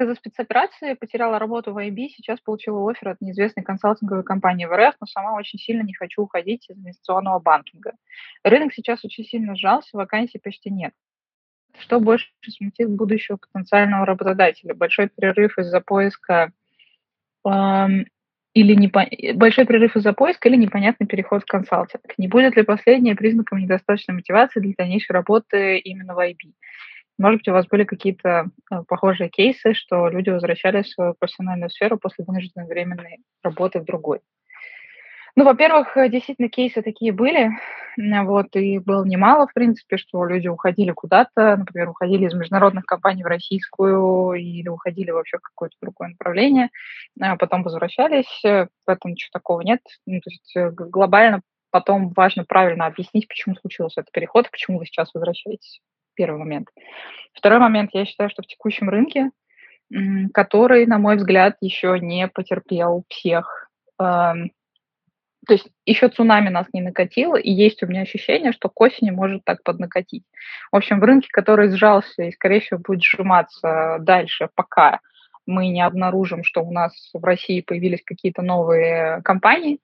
из-за спецоперации потеряла работу в IB, сейчас получила офер от неизвестной консалтинговой компании в РФ, но сама очень сильно не хочу уходить из инвестиционного банкинга. Рынок сейчас очень сильно сжался, вакансий почти нет. Что больше смутит будущего потенциального работодателя? Большой перерыв из-за поиска эм, или непо... большой перерыв из-за поиска или непонятный переход в консалтинг? Не будет ли последнее признаком недостаточной мотивации для дальнейшей работы именно в IB? Может быть, у вас были какие-то э, похожие кейсы, что люди возвращались в свою профессиональную сферу после вынужденной временной работы в другой? Ну, во-первых, э, действительно, кейсы такие были, вот, и было немало, в принципе, что люди уходили куда-то, например, уходили из международных компаний в российскую или уходили вообще в какое-то другое направление, а потом возвращались, э, в этом ничего такого нет. Ну, то есть глобально потом важно правильно объяснить, почему случился этот переход, почему вы сейчас возвращаетесь первый момент. Второй момент, я считаю, что в текущем рынке, который, на мой взгляд, еще не потерпел всех, эм, то есть еще цунами нас не накатило, и есть у меня ощущение, что к осени может так поднакатить. В общем, в рынке, который сжался и, скорее всего, будет сжиматься дальше, пока мы не обнаружим, что у нас в России появились какие-то новые компании,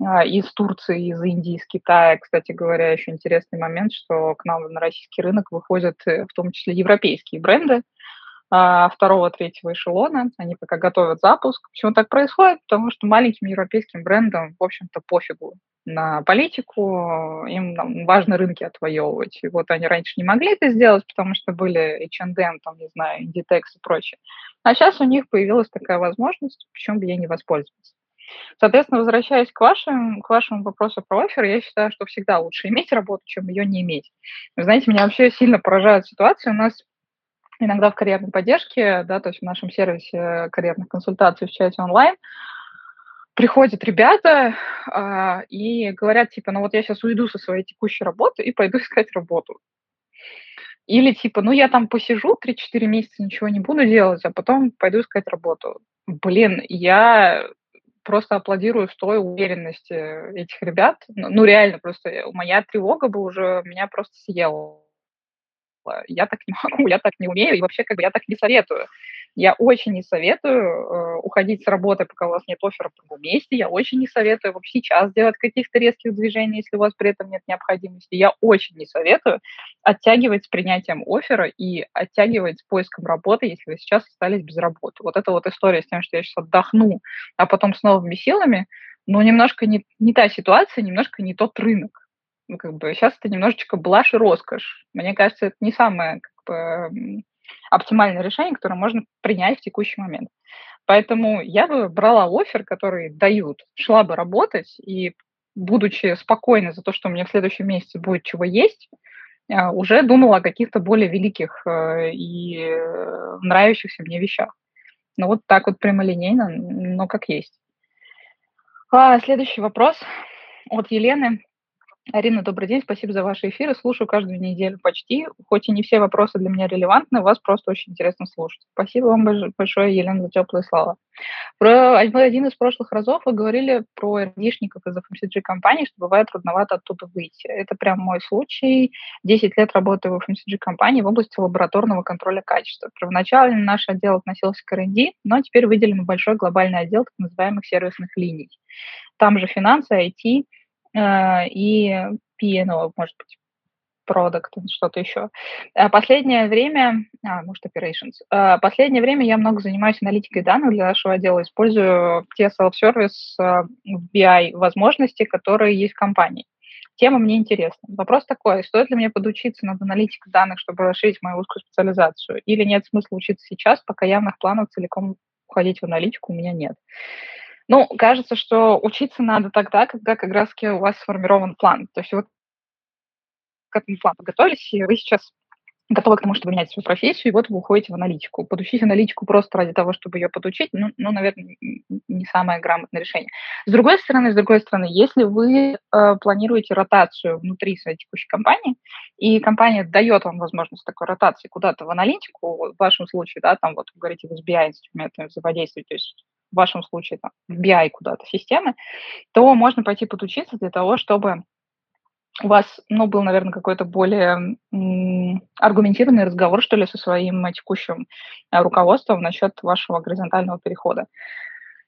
из Турции, из Индии, из Китая. Кстати говоря, еще интересный момент, что к нам на российский рынок выходят э, в том числе европейские бренды а, второго, третьего эшелона. Они пока готовят запуск. Почему так происходит? Потому что маленьким европейским брендам, в общем-то, пофигу на политику, им важно рынки отвоевывать. И вот они раньше не могли это сделать, потому что были H&M, там, не знаю, Inditex и прочее. А сейчас у них появилась такая возможность, почему бы ей не воспользоваться. Соответственно, возвращаясь к, вашим, к вашему вопросу про офер, я считаю, что всегда лучше иметь работу, чем ее не иметь. Знаете, меня вообще сильно поражает ситуация. У нас иногда в карьерной поддержке, да, то есть в нашем сервисе карьерных консультаций в чате онлайн, приходят ребята э, и говорят, типа, ну вот я сейчас уйду со своей текущей работы и пойду искать работу. Или типа, ну я там посижу 3-4 месяца, ничего не буду делать, а потом пойду искать работу. Блин, я просто аплодирую с той уверенности этих ребят. Ну, ну реально, просто моя тревога бы уже меня просто съела. Я так не могу, я так не умею, и вообще как бы я так не советую. Я очень не советую э, уходить с работы, пока у вас нет оффера в другом месте. Я очень не советую вообще сейчас делать каких-то резких движений, если у вас при этом нет необходимости. Я очень не советую оттягивать с принятием оффера и оттягивать с поиском работы, если вы сейчас остались без работы. Вот эта вот история с тем, что я сейчас отдохну, а потом с новыми силами, ну, немножко не, не та ситуация, немножко не тот рынок. Ну, как бы сейчас это немножечко блажь и роскошь. Мне кажется, это не самое как бы, оптимальное решение, которое можно принять в текущий момент. Поэтому я бы брала офер, который дают, шла бы работать и, будучи спокойна за то, что у меня в следующем месяце будет чего есть, а, уже думала о каких-то более великих э, и э, нравящихся мне вещах. Ну вот так вот прямолинейно, но как есть. А, следующий вопрос от Елены. Арина, добрый день, спасибо за ваши эфиры. Слушаю каждую неделю почти. Хоть и не все вопросы для меня релевантны, вас просто очень интересно слушать. Спасибо вам большое, Елена, за теплые слова. Про один из прошлых разов вы говорили про РДшников из FMCG компаний, что бывает трудновато оттуда выйти. Это прям мой случай. 10 лет работаю в FMCG компании в области лабораторного контроля качества. Первоначально наш отдел относился к R&D, но теперь выделен большой глобальный отдел так называемых сервисных линий. Там же финансы, IT, и P&O, может быть, продукт, что-то еще. А последнее время, а, может, operations. А, последнее время я много занимаюсь аналитикой данных для нашего отдела, использую те self-service э, BI возможности, которые есть в компании. Тема мне интересна. Вопрос такой, стоит ли мне подучиться над аналитикой данных, чтобы расширить мою узкую специализацию, или нет смысла учиться сейчас, пока явных планов целиком уходить в аналитику у меня нет. Ну, кажется, что учиться надо тогда, когда как раз у вас сформирован план. То есть вот к этому плану подготовились, и вы сейчас готовы к тому, чтобы менять свою профессию, и вот вы уходите в аналитику. Подучить аналитику просто ради того, чтобы ее подучить, ну, ну наверное, не самое грамотное решение. С другой стороны, с другой стороны, если вы э, планируете ротацию внутри своей текущей компании, и компания дает вам возможность такой ротации куда-то в аналитику, в вашем случае, да, там вот вы говорите, в SBI инструментами взаимодействовать, то есть в вашем случае там, в BI куда-то системы, то можно пойти подучиться для того, чтобы у вас, ну, был, наверное, какой-то более аргументированный разговор, что ли, со своим текущим э, руководством насчет вашего горизонтального перехода.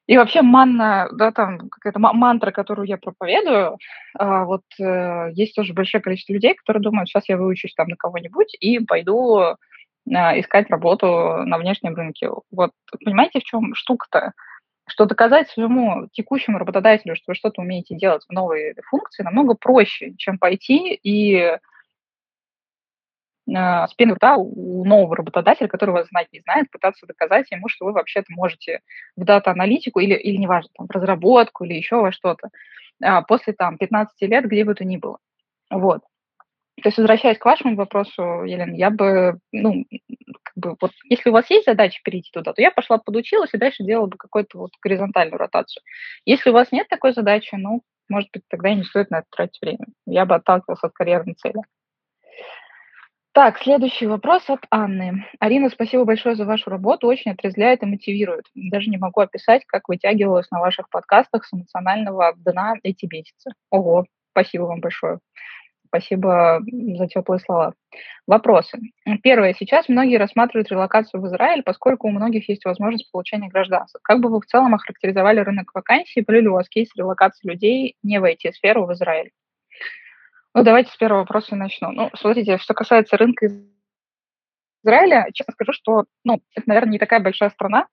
И вообще манна, да, там какая-то мантра, которую я проповедую, а, вот э, есть тоже большое количество людей, которые думают, сейчас я выучусь там на кого-нибудь и пойду э, искать работу на внешнем рынке. Вот понимаете, в чем штука-то? Что доказать своему текущему работодателю, что вы что-то умеете делать в новой функции, намного проще, чем пойти и э, с пены рта у нового работодателя, который вас знать не знает, пытаться доказать ему, что вы вообще-то можете в дата-аналитику или, или неважно, там, в разработку или еще во что-то а, после там 15 лет, где бы то ни было. Вот. То есть, возвращаясь к вашему вопросу, Елена, я бы, ну, как бы, вот, если у вас есть задача перейти туда, то я пошла подучилась и дальше делала бы какую-то вот горизонтальную ротацию. Если у вас нет такой задачи, ну, может быть, тогда и не стоит на это тратить время. Я бы отталкивалась от карьерной цели. Так, следующий вопрос от Анны. Арина, спасибо большое за вашу работу, очень отрезвляет и мотивирует. Даже не могу описать, как вытягивалась на ваших подкастах с эмоционального дна эти месяцы. Ого, спасибо вам большое. Спасибо за теплые слова. Вопросы. Первое. Сейчас многие рассматривают релокацию в Израиль, поскольку у многих есть возможность получения гражданства. Как бы вы в целом охарактеризовали рынок вакансий? Были ли у вас кейсы релокации людей не в IT-сферу в Израиль? Ну, давайте с первого вопроса начну. Ну, смотрите, что касается рынка Израиля, честно скажу, что, ну, это, наверное, не такая большая страна,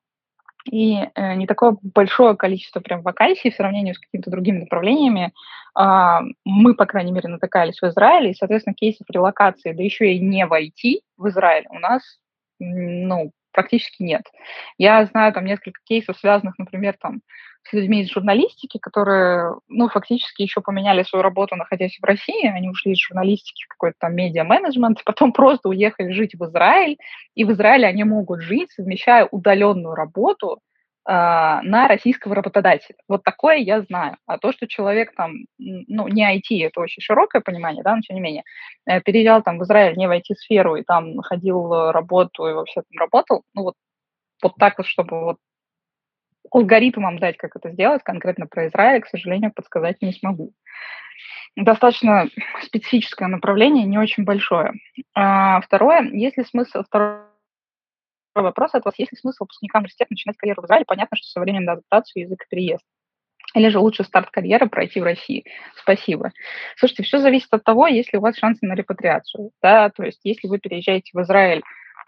и э, не такое большое количество прям вакансий в сравнении с какими-то другими направлениями. Э, мы, по крайней мере, натыкались в Израиле, и, соответственно, кейсов релокации, да еще и не войти в Израиль у нас, ну, практически нет. Я знаю там несколько кейсов, связанных, например, там, с людьми из журналистики, которые, ну, фактически еще поменяли свою работу, находясь в России, они ушли из журналистики в какой-то там медиа-менеджмент, потом просто уехали жить в Израиль, и в Израиле они могут жить, совмещая удаленную работу э, на российского работодателя. Вот такое я знаю. А то, что человек там, ну, не IT, это очень широкое понимание, да, но тем не менее, э, переезжал там в Израиль не в IT-сферу и там находил работу и вообще там работал, ну, вот вот так вот, чтобы вот алгоритм вам дать, как это сделать, конкретно про Израиль, к сожалению, подсказать не смогу. Достаточно специфическое направление, не очень большое. А, второе, есть ли смысл, второй вопрос от вас, есть ли смысл выпускникам университета начинать карьеру в Израиле? Понятно, что со временем на адаптацию язык переезд. Или же лучше старт карьеры пройти в России? Спасибо. Слушайте, все зависит от того, есть ли у вас шансы на репатриацию. Да? То есть если вы переезжаете в Израиль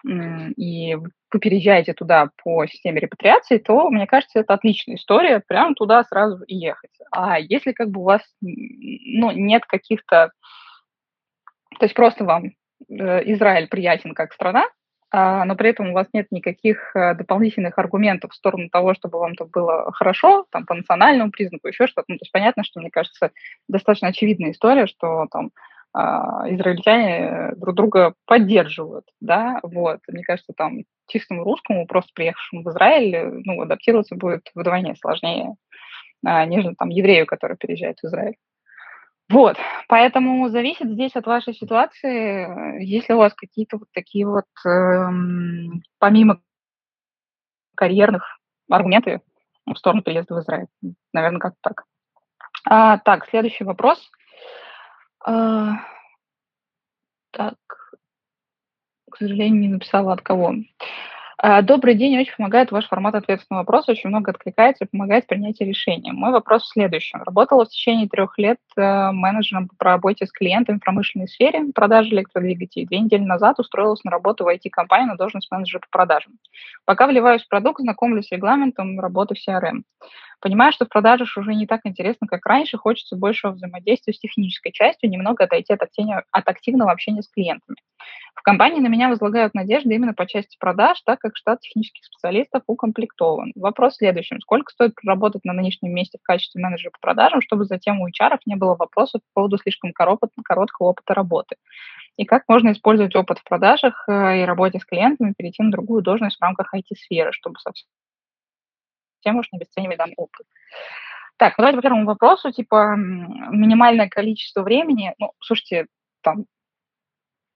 и вы переезжаете туда по системе репатриации, то, мне кажется, это отличная история, прямо туда сразу и ехать. А если как бы у вас ну, нет каких-то... То есть просто вам э, Израиль приятен как страна, а, но при этом у вас нет никаких э, дополнительных аргументов в сторону того, чтобы вам то было хорошо, там, по национальному признаку, еще что-то. Ну, то есть понятно, что, мне кажется, достаточно очевидная история, что там израильтяне друг друга поддерживают, да, вот. Мне кажется, там чистому русскому, просто приехавшему в Израиль, ну, адаптироваться будет вдвойне сложнее, а, нежели там еврею, который переезжает в Израиль. Вот, поэтому зависит здесь от вашей ситуации. Если у вас какие-то вот такие вот, эм, помимо карьерных аргументы в сторону переезда в Израиль. Наверное, как так. А, так, следующий вопрос. А, так, к сожалению, не написала от кого. А, добрый день, очень помогает ваш формат ответов на вопросы, очень много откликается и помогает в принятии решения. Мой вопрос в следующем. Работала в течение трех лет э, менеджером по работе с клиентами в промышленной сфере, продажи электродвигателей. Две недели назад устроилась на работу в IT-компанию на должность менеджера по продажам. Пока вливаюсь в продукт, знакомлюсь с регламентом работы в CRM. Понимаю, что в продажах уже не так интересно, как раньше, хочется большего взаимодействия с технической частью, немного отойти от активного общения с клиентами. В компании на меня возлагают надежды именно по части продаж, так как штат технических специалистов укомплектован. Вопрос в следующем. Сколько стоит проработать на нынешнем месте в качестве менеджера по продажам, чтобы затем у HR не было вопросов по поводу слишком короткого опыта работы? И как можно использовать опыт в продажах э, и работе с клиентами, перейти на другую должность в рамках IT-сферы, чтобы совсем уж не обесценивать данный опыт. Так, ну давайте по первому вопросу, типа минимальное количество времени. Ну, слушайте, там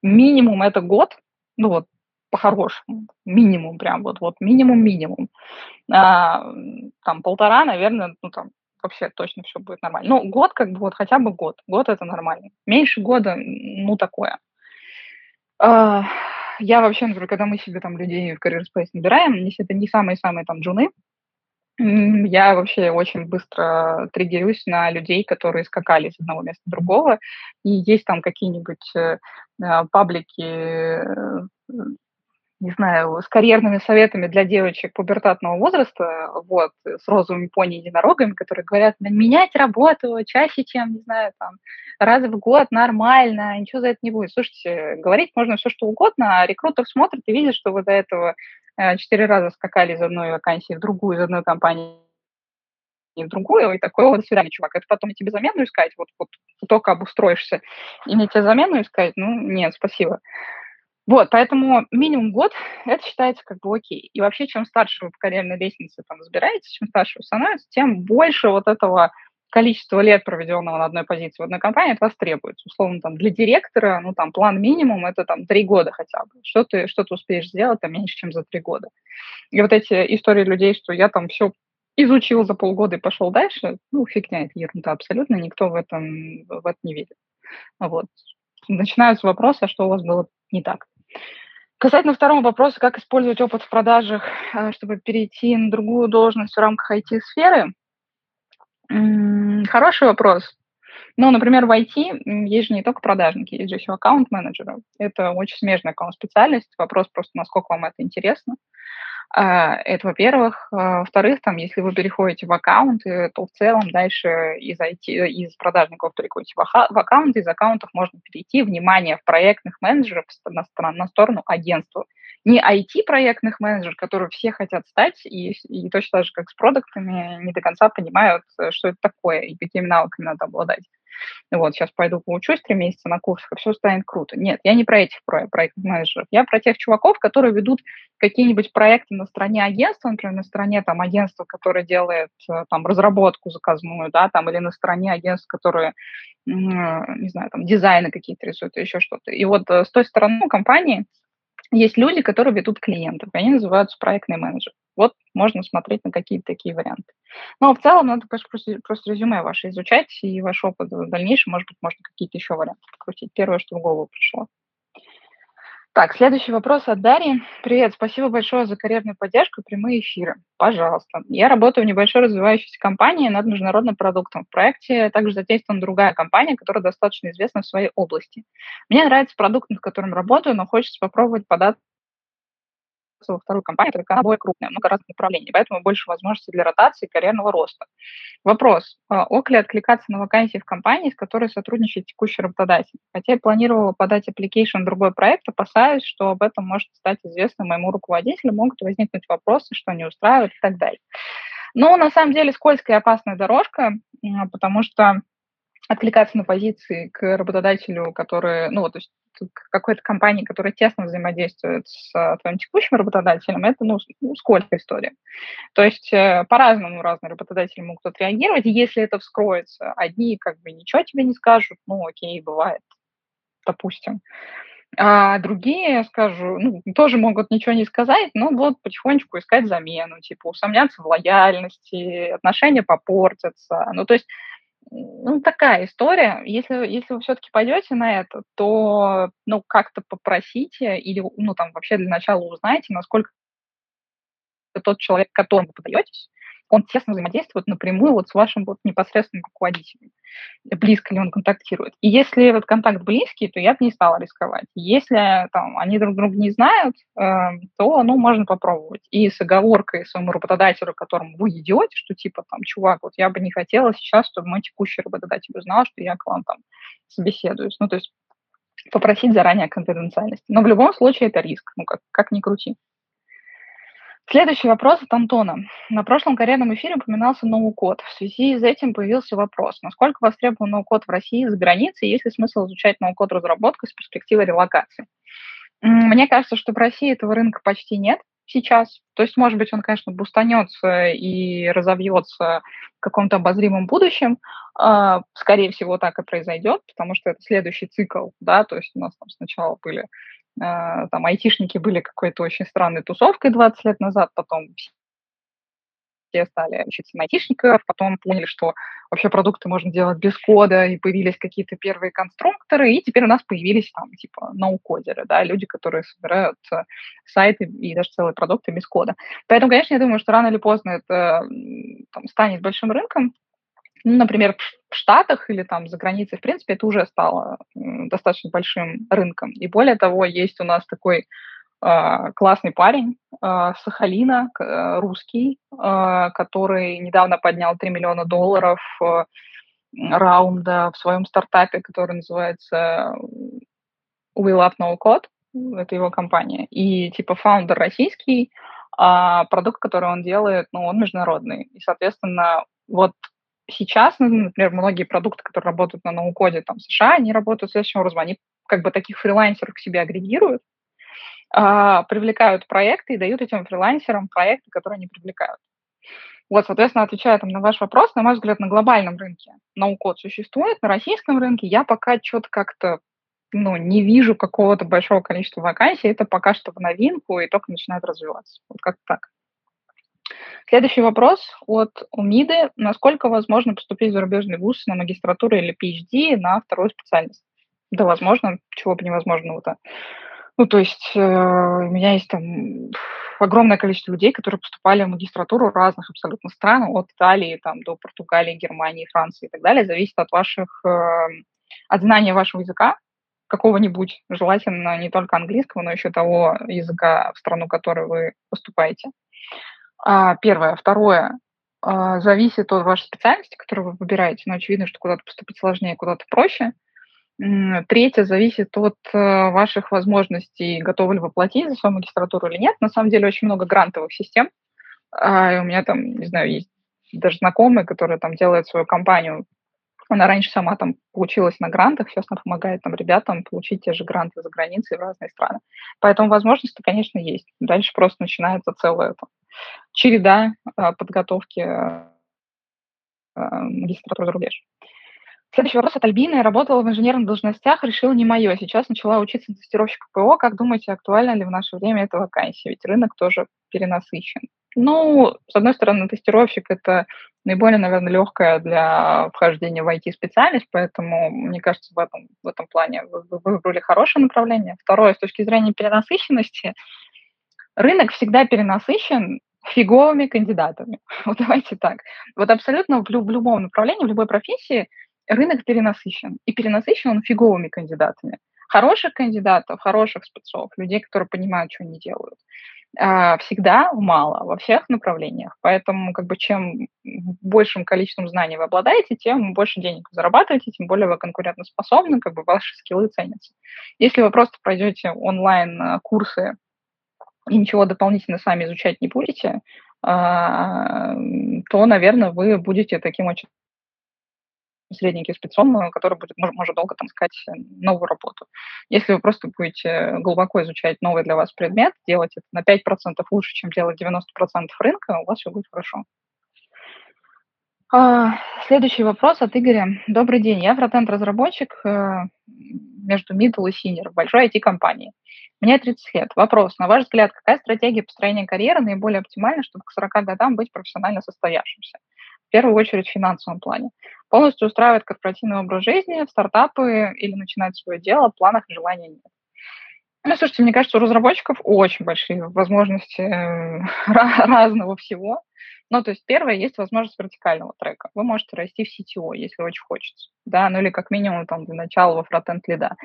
минимум это год, ну вот по-хорошему, минимум прям вот, вот минимум-минимум. А, там полтора, наверное, ну там вообще точно все будет нормально. Ну, год как бы вот хотя бы год. Год это нормально. Меньше года, ну, такое. А, я вообще, например, когда мы себе там людей в Career Space набираем, если это не самые-самые там джуны, я вообще очень быстро триггерюсь на людей, которые скакали с одного места в другого. И есть там какие-нибудь э, а, паблики, э, не знаю, с карьерными советами для девочек пубертатного возраста, вот, с розовыми пони-единорогами, которые говорят, менять работу чаще, чем, не знаю, там, раз в год нормально, ничего за это не будет. Слушайте, говорить можно все, что угодно, а рекрутер смотрит и видит, что вы до этого Э, четыре раза скакали из одной вакансии в другую, из одной компании в другую, и такой, вот, до свидания, чувак, это потом тебе замену искать, вот, вот только обустроишься, и мне тебе замену искать, ну, нет, спасибо. Вот, поэтому минимум год, это считается как бы окей. И вообще, чем старше вы по карьерной лестнице там разбираетесь, чем старше вы становитесь, тем больше вот этого количество лет, проведенного на одной позиции в одной компании, от вас требуется. Условно, там, для директора, ну, там, план минимум – это, там, три года хотя бы. Что ты, что ты успеешь сделать, там, меньше, чем за три года. И вот эти истории людей, что я там все изучил за полгода и пошел дальше, ну, фигня, это ерунда абсолютно, никто в этом, в этом не видит. Вот. Начинаются вопросы, а что у вас было не так. Касательно второго вопроса, как использовать опыт в продажах, э, чтобы перейти на другую должность в рамках IT-сферы – Хороший вопрос. Ну, например, в IT есть же не только продажники, есть же еще аккаунт-менеджеры. Это очень смежная аккаунт-специальность. Вопрос просто, насколько вам это интересно. А, это, во-первых. А, во-вторых, там, если вы переходите в аккаунты, то в целом дальше из, IT, из продажников переходите в, в аккаунты, из аккаунтов можно перейти, внимание, в проектных менеджеров на, на сторону агентства не IT-проектных менеджеров, которые все хотят стать, и, и точно так же, как с продуктами, не до конца понимают, э, что это такое и какими навыками надо обладать. Вот, сейчас пойду поучусь три месяца на курсах, и все станет круто. Нет, я не про этих про, проектных менеджеров. Я про тех чуваков, которые ведут какие-нибудь проекты на стороне агентства, например, на стороне там агентства, которое делает э, там разработку заказную, да, там, или на стороне агентств, которые, не знаю, там, дизайны какие-то рисуют, еще что-то. И вот э, с той стороны компании есть люди, которые ведут клиентов, и они называются проектные менеджеры. Вот можно смотреть на какие-то такие варианты. Но в целом надо просто, просто резюме ваше изучать и ваш опыт в дальнейшем, может быть, можно какие-то еще варианты покрутить. Первое, что в голову пришло. Так, следующий вопрос от Дарьи. Привет, спасибо большое за карьерную поддержку и прямые эфиры. Пожалуйста. Я работаю в небольшой развивающейся компании над международным продуктом. В проекте также задействована другая компания, которая достаточно известна в своей области. Мне нравится продукт, над которым работаю, но хочется попробовать податься во вторую компанию, которая более крупная, много разных направлений, поэтому больше возможностей для ротации карьерного роста. Вопрос. А, ок ли откликаться на вакансии в компании, с которой сотрудничает текущий работодатель? Хотя я планировала подать application в другой проект, опасаюсь, что об этом может стать известно моему руководителю, могут возникнуть вопросы, что не устраивает и так далее. Но на самом деле скользкая и опасная дорожка, потому что откликаться на позиции к работодателю, который, ну, то есть какой-то компании, которая тесно взаимодействует с э, твоим текущим работодателем, это, ну, ну сколько история. То есть э, по-разному разные работодатели могут отреагировать, если это вскроется, одни как бы ничего тебе не скажут, ну, окей, бывает, допустим. А другие, скажу, ну, тоже могут ничего не сказать, но будут потихонечку искать замену, типа усомняться в лояльности, отношения попортятся. Ну, то есть ну, такая история. Если, если вы все-таки пойдете на это, то, ну, как-то попросите или, ну, там, вообще для начала узнайте, насколько тот человек, которому вы подаетесь, он тесно взаимодействует напрямую вот с вашим вот непосредственным руководителем. Близко ли он контактирует. И если этот контакт близкий, то я бы не стала рисковать. Если там, они друг друга не знают, э, то ну, можно попробовать. И с оговоркой своему работодателю, которому вы идете, что типа там, чувак, вот я бы не хотела сейчас, чтобы мой текущий работодатель узнал, что я к вам там собеседуюсь. Ну, то есть попросить заранее конфиденциальности. Но в любом случае это риск, ну, как, как ни крути. Следующий вопрос от Антона. На прошлом карьерном эфире упоминался ноу-код. В связи с этим появился вопрос, насколько востребован ноу-код в России и за границей, есть ли смысл изучать ноу-код разработку с перспективой релокации? Мне кажется, что в России этого рынка почти нет сейчас. То есть, может быть, он, конечно, бустанется и разовьется в каком-то обозримом будущем. А, скорее всего, так и произойдет, потому что это следующий цикл, да, то есть у нас там сначала были там айтишники были какой-то очень странной тусовкой 20 лет назад, потом все стали учиться на айтишников, потом поняли, что вообще продукты можно делать без кода, и появились какие-то первые конструкторы, и теперь у нас появились там типа ноу-кодеры, да, люди, которые собирают э, сайты и даже целые продукты без кода. Поэтому, конечно, я думаю, что рано или поздно это там, станет большим рынком, ну, например, в Штатах или там за границей, в принципе, это уже стало достаточно большим рынком. И более того, есть у нас такой э, классный парень э, Сахалина, э, русский, э, который недавно поднял 3 миллиона долларов э, раунда в своем стартапе, который называется We Love No Code. Это его компания. И типа фаундер российский, а продукт, который он делает, ну, он международный. И, соответственно, вот сейчас, ну, например, многие продукты, которые работают на ноу-коде там, США, они работают следующим образом. Они как бы таких фрилансеров к себе агрегируют, а, привлекают проекты и дают этим фрилансерам проекты, которые они привлекают. Вот, соответственно, отвечая там, на ваш вопрос, на мой взгляд, на глобальном рынке ноу-код существует, на российском рынке я пока что-то как-то ну, не вижу какого-то большого количества вакансий, это пока что в новинку и только начинает развиваться. Вот как так. Следующий вопрос от Умиды. Насколько возможно поступить в зарубежный вуз на магистратуру или PhD на вторую специальность? Да, возможно, чего бы невозможного-то. Ну, то есть э, у меня есть там огромное количество людей, которые поступали в магистратуру разных абсолютно стран, от Италии там, до Португалии, Германии, Франции и так далее. Зависит от ваших, э, от знания вашего языка, какого-нибудь, желательно не только английского, но еще того языка, в страну, в которую вы поступаете. А, первое. Второе. А, зависит от вашей специальности, которую вы выбираете. Но очевидно, что куда-то поступить сложнее, куда-то проще. Третье зависит от э, ваших возможностей, готовы ли вы платить за свою магистратуру или нет. На самом деле очень много грантовых систем. А, у меня там, не знаю, есть даже знакомые, которые там делают свою компанию. Она раньше сама там получилась на грантах, сейчас она помогает там ребятам получить те же гранты за границей в разные страны. Поэтому возможности, конечно, есть. Дальше просто начинается целое там, череда а, подготовки а, магистратуры за рубеж. Следующий вопрос от Альбины. Я работала в инженерных должностях, решила не мое. Сейчас начала учиться на тестировщика ПО. Как думаете, актуально ли в наше время эта вакансия? Ведь рынок тоже перенасыщен. Ну, с одной стороны, тестировщик – это наиболее, наверное, легкая для вхождения в IT-специальность, поэтому, мне кажется, в этом, в этом плане вы выбрали хорошее направление. Второе, с точки зрения перенасыщенности, рынок всегда перенасыщен фиговыми кандидатами. Вот давайте так. Вот абсолютно в, в любом направлении, в любой профессии рынок перенасыщен. И перенасыщен он фиговыми кандидатами. Хороших кандидатов, хороших спецов, людей, которые понимают, что они делают, а, всегда мало во всех направлениях. Поэтому как бы чем большим количеством знаний вы обладаете, тем больше денег вы зарабатываете, тем более вы конкурентоспособны, как бы ваши скиллы ценятся. Если вы просто пройдете онлайн-курсы и ничего дополнительно сами изучать не будете, а, то, наверное, вы будете таким очень среднеквалификационную, который будет, может долго там искать новую работу. Если вы просто будете глубоко изучать новый для вас предмет, делать это на 5% лучше, чем делать 90% рынка, у вас все будет хорошо. А, следующий вопрос от Игоря. Добрый день, я фронтенд-разработчик э, между middle и senior в большой IT-компании. Мне 30 лет. Вопрос. На ваш взгляд, какая стратегия построения карьеры наиболее оптимальна, чтобы к 40 годам быть профессионально состоявшимся? В первую очередь в финансовом плане. Полностью устраивает корпоративный образ жизни, стартапы или начинать свое дело, планах и желания нет. Ну, слушайте, мне кажется, у разработчиков очень большие возможности э, разного всего. Ну, то есть первое, есть возможность вертикального трека. Вы можете расти в CTO, если очень хочется, да, ну или как минимум там для начала во фронтенд лида.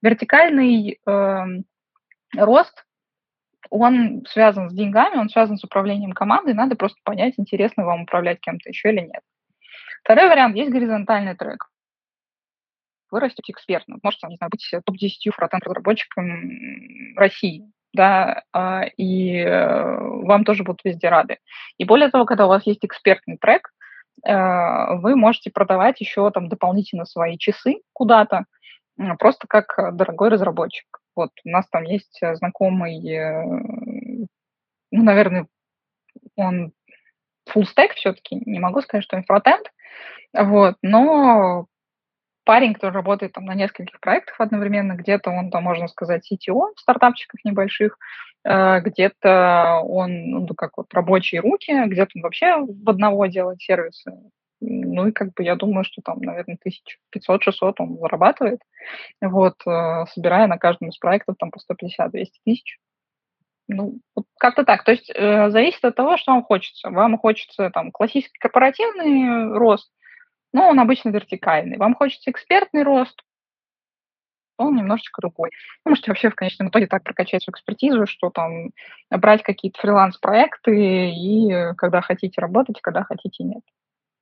Вертикальный э, рост, он связан с деньгами, он связан с управлением командой, надо просто понять, интересно вам управлять кем-то еще или нет. Второй вариант, есть горизонтальный трек. Вы экспертно. Можете, не знаю, быть топ-10 фронтенд-разработчиком России, да, а, и э, вам тоже будут везде рады. И более того, когда у вас есть экспертный трек, э, вы можете продавать еще там дополнительно свои часы куда-то, просто как дорогой разработчик. Вот у нас там есть знакомый, э, ну, наверное, он full stack все-таки, не могу сказать, что он фронтенд, вот, но парень, который работает там на нескольких проектах одновременно, где-то он там, можно сказать, CTO в стартапчиках небольших, э, где-то он, ну, как вот рабочие руки, где-то он вообще в одного делает сервисы. Ну и как бы я думаю, что там, наверное, 1500-600 он зарабатывает, вот, э, собирая на каждом из проектов там по 150-200 тысяч. Ну, как-то так. То есть э, зависит от того, что вам хочется. Вам хочется там классический корпоративный рост, но он обычно вертикальный. Вам хочется экспертный рост, он немножечко другой. Вы можете вообще в конечном итоге так прокачать свою экспертизу, что там брать какие-то фриланс-проекты и когда хотите работать, когда хотите нет.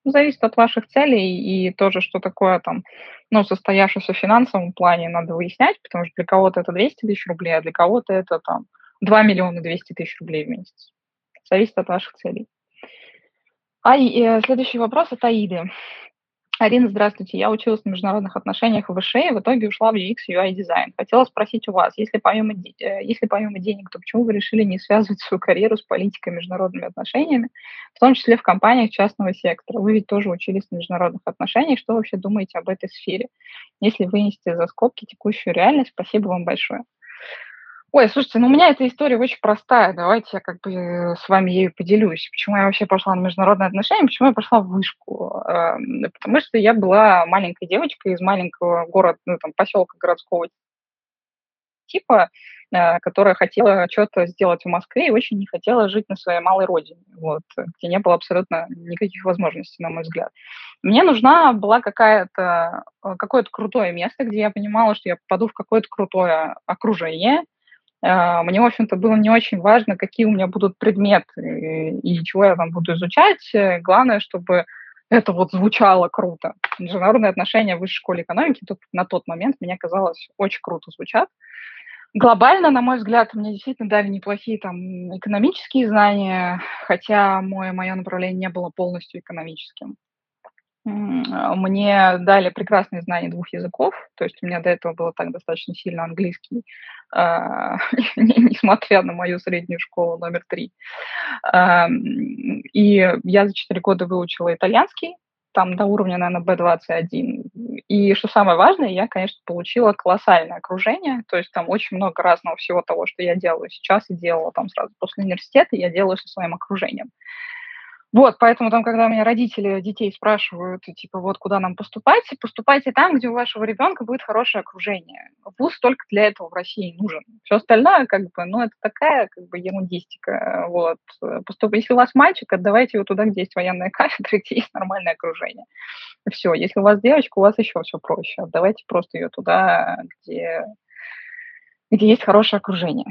Зависит от ваших целей и тоже, что такое там, ну, состоявшееся в финансовом плане, надо выяснять, потому что для кого-то это 200 тысяч рублей, а для кого-то это там 2 миллиона 200 тысяч рублей в месяц. Зависит от ваших целей. А и, э, следующий вопрос от Аиды. Арина, здравствуйте. Я училась на международных отношениях в ВШЭ и в итоге ушла в UX UI дизайн. Хотела спросить у вас, если помимо, э, если помимо денег, то почему вы решили не связывать свою карьеру с политикой международными отношениями, в том числе в компаниях частного сектора? Вы ведь тоже учились на международных отношениях. Что вообще думаете об этой сфере? Если вынесете за скобки текущую реальность, спасибо вам большое. Ой, слушайте, ну у меня эта история очень простая. Давайте я как бы э, с вами ею поделюсь. Почему я вообще пошла на международные отношения, почему я пошла в вышку? Эм, потому что я была маленькой девочкой из маленького города, ну там поселка городского типа, э, которая хотела что-то сделать в Москве и очень не хотела жить на своей малой родине, вот, где не было абсолютно никаких возможностей, на мой взгляд. Мне нужна была какая-то, э, какое-то крутое место, где я понимала, что я попаду в какое-то крутое окружение, а, мне, в общем-то, было не очень важно, какие у меня будут предметы и чего я там буду изучать. Главное, чтобы это вот звучало круто. Международные отношения в высшей школе экономики тут, на тот момент мне казалось очень круто звучат. Глобально, на мой взгляд, мне действительно дали неплохие там экономические знания, хотя мое, мое направление не было полностью экономическим. Мне дали прекрасные знания двух языков, то есть у меня до этого было так достаточно сильно английский, а, несмотря на мою среднюю школу номер три. И я за четыре года выучила итальянский, там до уровня, наверное, B21. И что самое важное, я, конечно, получила колоссальное окружение, то есть там очень много разного всего того, что я делаю сейчас и делала там сразу после университета, я делаю со своим окружением. Вот, поэтому там, когда у меня родители детей спрашивают, типа, вот куда нам поступать, поступайте там, где у вашего ребенка будет хорошее окружение. Вуз только для этого в России нужен. Все остальное, как бы, ну, это такая, как бы, ерундистика. Вот. Поступ... Если у вас мальчик, отдавайте его туда, где есть военная кафедра, где есть нормальное окружение. Все. Если у вас девочка, у вас еще все проще. Отдавайте просто ее туда, где где есть хорошее окружение.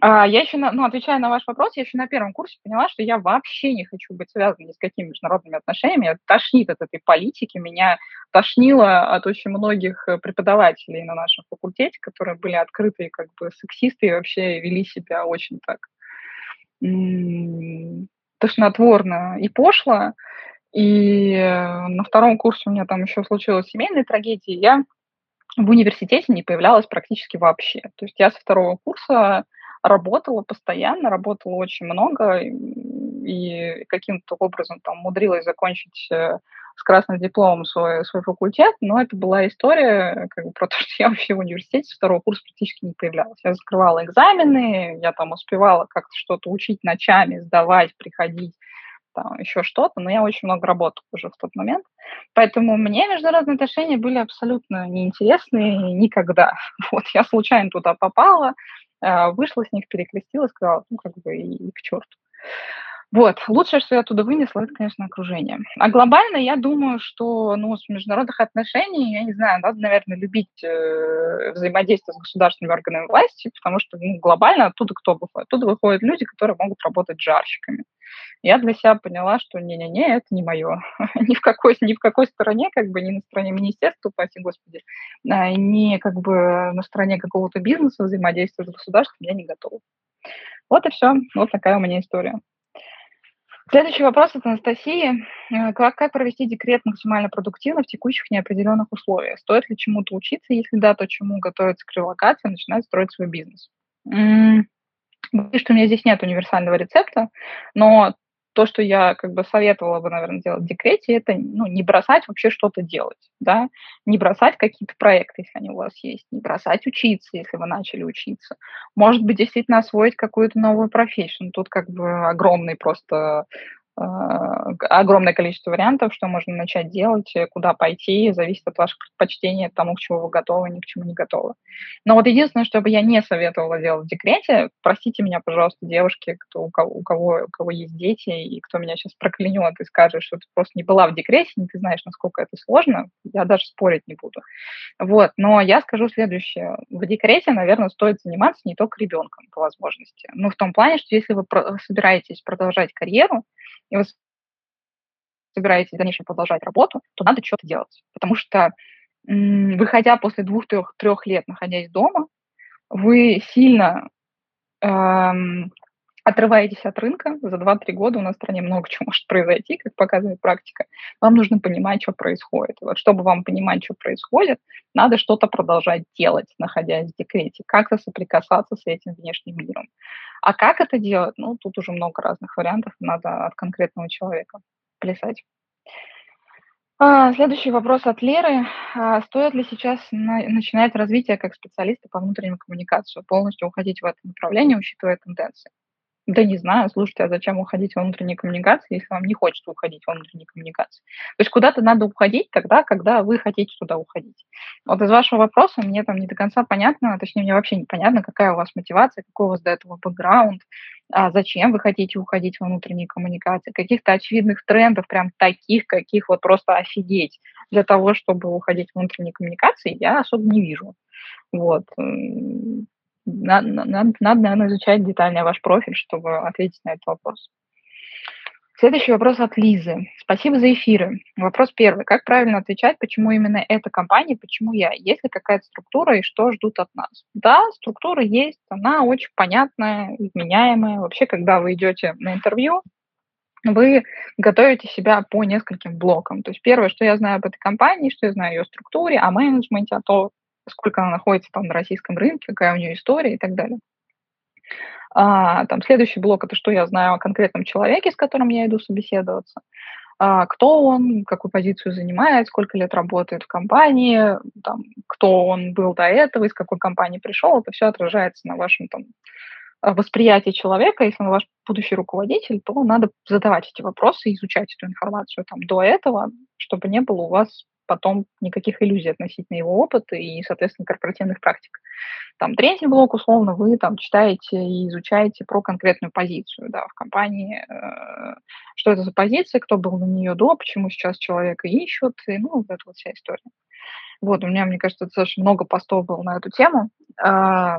А я еще, на, ну, отвечая на ваш вопрос, я еще на первом курсе поняла, что я вообще не хочу быть связана ни с какими международными отношениями. Меня тошнит от этой политики, меня тошнило от очень многих э, преподавателей на нашем факультете, которые были открытые как бы сексисты и вообще вели себя очень так тошнотворно и пошло. И на втором курсе у меня там еще случилась семейная трагедия, я в университете не появлялась практически вообще. То есть я со второго курса работала постоянно, работала очень много и каким-то образом там умудрилась закончить э, с красным дипломом свой, свой факультет, но это была история как бы, про то, что я вообще в университете с второго курса практически не появлялась. Я закрывала экзамены, я там успевала как-то что-то учить ночами, сдавать, приходить, там, еще что-то, но я очень много работала уже в тот момент. Поэтому мне международные отношения были абсолютно неинтересны никогда. Вот, я случайно туда попала, э, вышла с них, перекрестилась, сказала, ну, как бы, и, и к черту. Вот, лучшее, что я оттуда вынесла, это, конечно, окружение. А глобально я думаю, что, ну, с международных отношений, я не знаю, надо, наверное, любить э, взаимодействие с государственными органами власти, потому что, ну, глобально оттуда кто выходит? Оттуда выходят люди, которые могут работать жарщиками. Я для себя поняла, что не-не-не, это не мое. ни, в какой, ни в какой стороне, как бы, ни на стороне министерства, упаси господи, а, ни как бы на стороне какого-то бизнеса взаимодействия с государством я не готова. Вот и все. Вот такая у меня история. Следующий вопрос от Анастасии. Э, как, как провести декрет максимально продуктивно в текущих неопределенных условиях? Стоит ли чему-то учиться? Если да, то чему готовиться к релокации, начинать строить свой бизнес? Боюсь, что у меня здесь нет универсального рецепта, но то, что я как бы советовала бы, наверное, делать в декрете, это ну, не бросать вообще что-то делать, да, не бросать какие-то проекты, если они у вас есть, не бросать учиться, если вы начали учиться. Может быть, действительно освоить какую-то новую профессию. Тут как бы огромный просто огромное количество вариантов, что можно начать делать, э, куда пойти, зависит от ваших предпочтений, от того, к чему вы готовы, ни к чему не готовы. Но вот единственное, что бы я не советовала делать в декрете, простите меня, пожалуйста, девушки, кто, у, кого, у, кого, у кого есть дети, и кто меня сейчас проклянет и скажет, что ты просто не была в декрете, не ты знаешь, насколько это сложно, я даже спорить не буду. Вот, но я скажу следующее. В декрете, наверное, стоит заниматься не только ребенком по возможности. Ну, в том плане, что если вы собираетесь продолжать карьеру, и вы собираетесь в дальнейшем продолжать работу, то надо что-то делать. Потому что, выходя после двух-трех лет, находясь дома, вы сильно эм, отрываетесь от рынка. За 2-3 года у нас в стране много чего может произойти, как показывает практика. Вам нужно понимать, что происходит. Вот чтобы вам понимать, что происходит, надо что-то продолжать делать, находясь в декрете, как-то соприкасаться с этим внешним миром. А как это делать? Ну, тут уже много разных вариантов, надо от конкретного человека плясать. А, следующий вопрос от Леры. А, стоит ли сейчас на, начинать развитие как специалиста по внутренней коммуникации, полностью уходить в это направление, учитывая тенденции? Да не знаю, слушайте, а зачем уходить во внутренние коммуникации, если вам не хочется уходить во внутренние коммуникации? То есть куда-то надо уходить тогда, когда вы хотите туда уходить. Вот из вашего вопроса мне там не до конца понятно, точнее, мне вообще непонятно, какая у вас мотивация, какой у вас до этого бэкграунд, а зачем вы хотите уходить во внутренние коммуникации, каких-то очевидных трендов, прям таких, каких вот просто офигеть для того, чтобы уходить в внутренние коммуникации, я особо не вижу. Вот надо, надо, надо, наверное, изучать детальнее ваш профиль, чтобы ответить на этот вопрос. Следующий вопрос от Лизы. Спасибо за эфиры. Вопрос первый. Как правильно отвечать, почему именно эта компания, почему я? Есть ли какая-то структура и что ждут от нас? Да, структура есть, она очень понятная, изменяемая. Вообще, когда вы идете на интервью, вы готовите себя по нескольким блокам. То есть первое, что я знаю об этой компании, что я знаю о ее структуре, о менеджменте, о том, сколько она находится там на российском рынке, какая у нее история и так далее. А, там следующий блок это что я знаю о конкретном человеке, с которым я иду собеседоваться. А, кто он, какую позицию занимает, сколько лет работает в компании, там, кто он был до этого, из какой компании пришел, это все отражается на вашем там, восприятии человека. Если он ваш будущий руководитель, то надо задавать эти вопросы, изучать эту информацию там, до этого, чтобы не было у вас потом никаких иллюзий относительно его опыта и, соответственно, корпоративных практик. Там третий блок, условно, вы там читаете и изучаете про конкретную позицию да, в компании, э, что это за позиция, кто был на нее до, почему сейчас человека ищут, и, ну, вот эта вот вся история. Вот, у меня, мне кажется, достаточно много постов было на эту тему. А,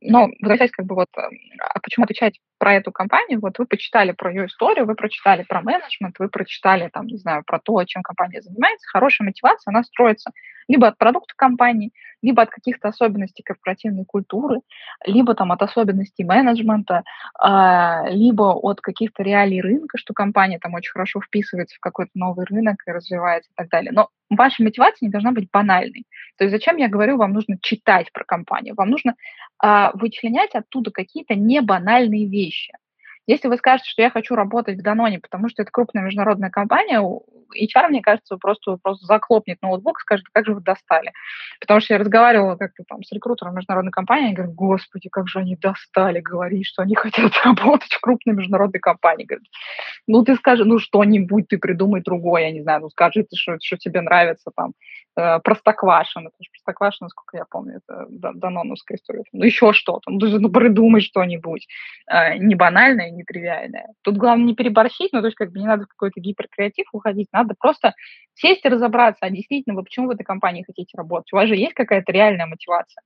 но, возвращаясь как бы вот, а почему отвечать про эту компанию, вот вы почитали про ее историю, вы прочитали про менеджмент, вы прочитали, там, не знаю, про то, чем компания занимается, хорошая мотивация, она строится либо от продукта компании, либо от каких-то особенностей корпоративной культуры, либо там от особенностей менеджмента, э, либо от каких-то реалий рынка, что компания там очень хорошо вписывается в какой-то новый рынок и развивается и так далее. Но ваша мотивация не должна быть банальной. То есть зачем я говорю, вам нужно читать про компанию, вам нужно э, вычленять оттуда какие-то небанальные вещи. Если вы скажете, что я хочу работать в Даноне, потому что это крупная международная компания, HR, мне кажется, просто, просто заклопнет ноутбук и скажет, как же вы достали. Потому что я разговаривала как-то там с рекрутером международной компании, и говорю, господи, как же они достали говорить, что они хотят работать в крупной международной компании. Говорит, ну ты скажи, ну что-нибудь ты придумай другое, я не знаю, ну скажи ты, что, что тебе нравится там, э, простоквашино, потому что простоквашино, насколько я помню, это даноновская история, ну еще что-то, ну, ну придумай что-нибудь э, не банальное, нетривиальное. Тут главное не переборщить, ну, то есть как бы не надо в какой-то гиперкреатив уходить, надо просто сесть и разобраться, а действительно вы почему в этой компании хотите работать. У вас же есть какая-то реальная мотивация.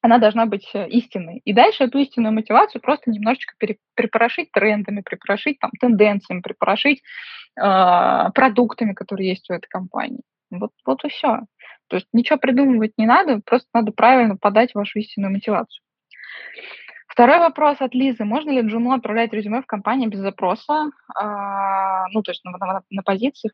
Она должна быть э, истинной. И дальше эту истинную мотивацию просто немножечко припорошить трендами, припорошить там, тенденциями, припорошить э, продуктами, которые есть у этой компании. Вот, вот и все. То есть ничего придумывать не надо, просто надо правильно подать вашу истинную мотивацию. Второй вопрос от Лизы. Можно ли Джуну отправлять резюме в компании без запроса? А, ну, то есть на, на, на позиции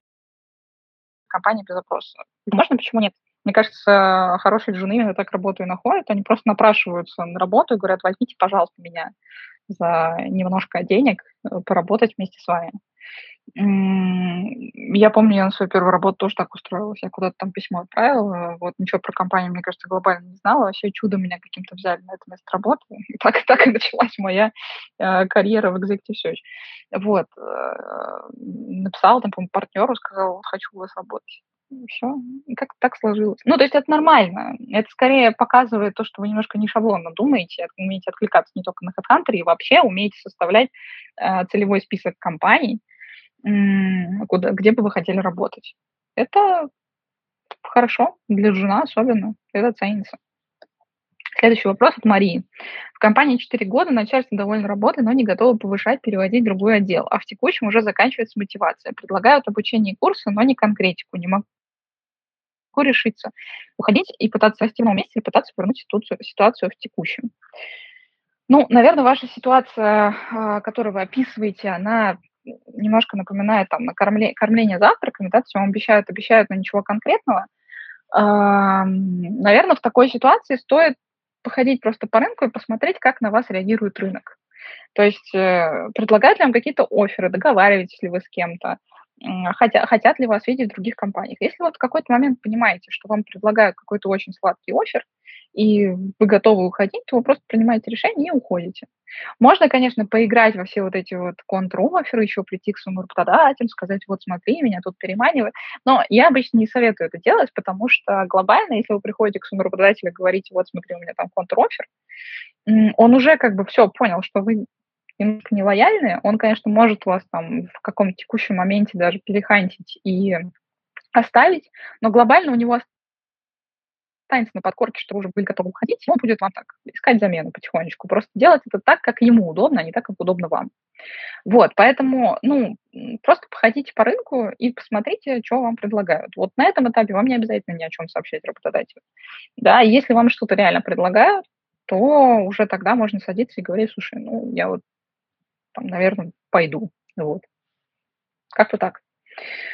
компании без запроса. Можно, почему нет? Мне кажется, хорошие джуны именно так работу и находят. Они просто напрашиваются на работу и говорят, возьмите, пожалуйста, меня за немножко денег э, поработать вместе с вами. Я помню, я на свою первую работу тоже так устроилась. Я куда-то там письмо отправила. Вот ничего про компанию, мне кажется, глобально не знала. Вообще чудо меня каким-то взяли на это место работы. И так, так и началась моя э, карьера в Executive Search. Вот. Э, написала там, по-моему, партнеру, сказала, хочу у вас работать. И все. И как так сложилось. Ну, то есть это нормально. Это скорее показывает то, что вы немножко не шаблонно думаете, умеете откликаться не только на HeadHunter, и вообще умеете составлять э, целевой список компаний, куда, где бы вы хотели работать. Это хорошо, для жена особенно, это ценится. Следующий вопрос от Марии. В компании 4 года, начальство довольно работы, но не готово повышать, переводить в другой отдел, а в текущем уже заканчивается мотивация. Предлагают обучение и курсы, но не конкретику. Не могу решиться. Уходить и пытаться расти новом месте или пытаться вернуть ситуацию, ситуацию в текущем. Ну, наверное, ваша ситуация, а, которую вы описываете, она немножко напоминает там на кормле, кормление завтраками, да, вам обещают, обещают, но ничего конкретного. Наверное, в такой ситуации стоит походить просто по рынку и посмотреть, как на вас реагирует рынок. То есть э, предлагают ли вам какие-то оферы, договариваетесь ли вы с кем-то, хотя, хотят ли вас видеть в других компаниях. Если вот в какой-то момент понимаете, что вам предлагают какой-то очень сладкий офер, и вы готовы уходить, то вы просто принимаете решение и уходите. Можно, конечно, поиграть во все вот эти вот контр-оферы, еще прийти к своему работодателю, сказать, вот смотри, меня тут переманивают. Но я обычно не советую это делать, потому что глобально, если вы приходите к своему работодателю и говорите, вот смотри, у меня там контр-офер, он уже как бы все понял, что вы немножко нелояльны, он, конечно, может вас там в каком-то текущем моменте даже перехантить и оставить, но глобально у него останется на подкорке, что вы уже были готовы уходить, он будет вам так искать замену потихонечку. Просто делать это так, как ему удобно, а не так, как удобно вам. Вот, поэтому, ну, просто походите по рынку и посмотрите, что вам предлагают. Вот на этом этапе вам не обязательно ни о чем сообщать работодателю. Да, если вам что-то реально предлагают, то уже тогда можно садиться и говорить, слушай, ну, я вот там, наверное, пойду. Вот. Как-то так.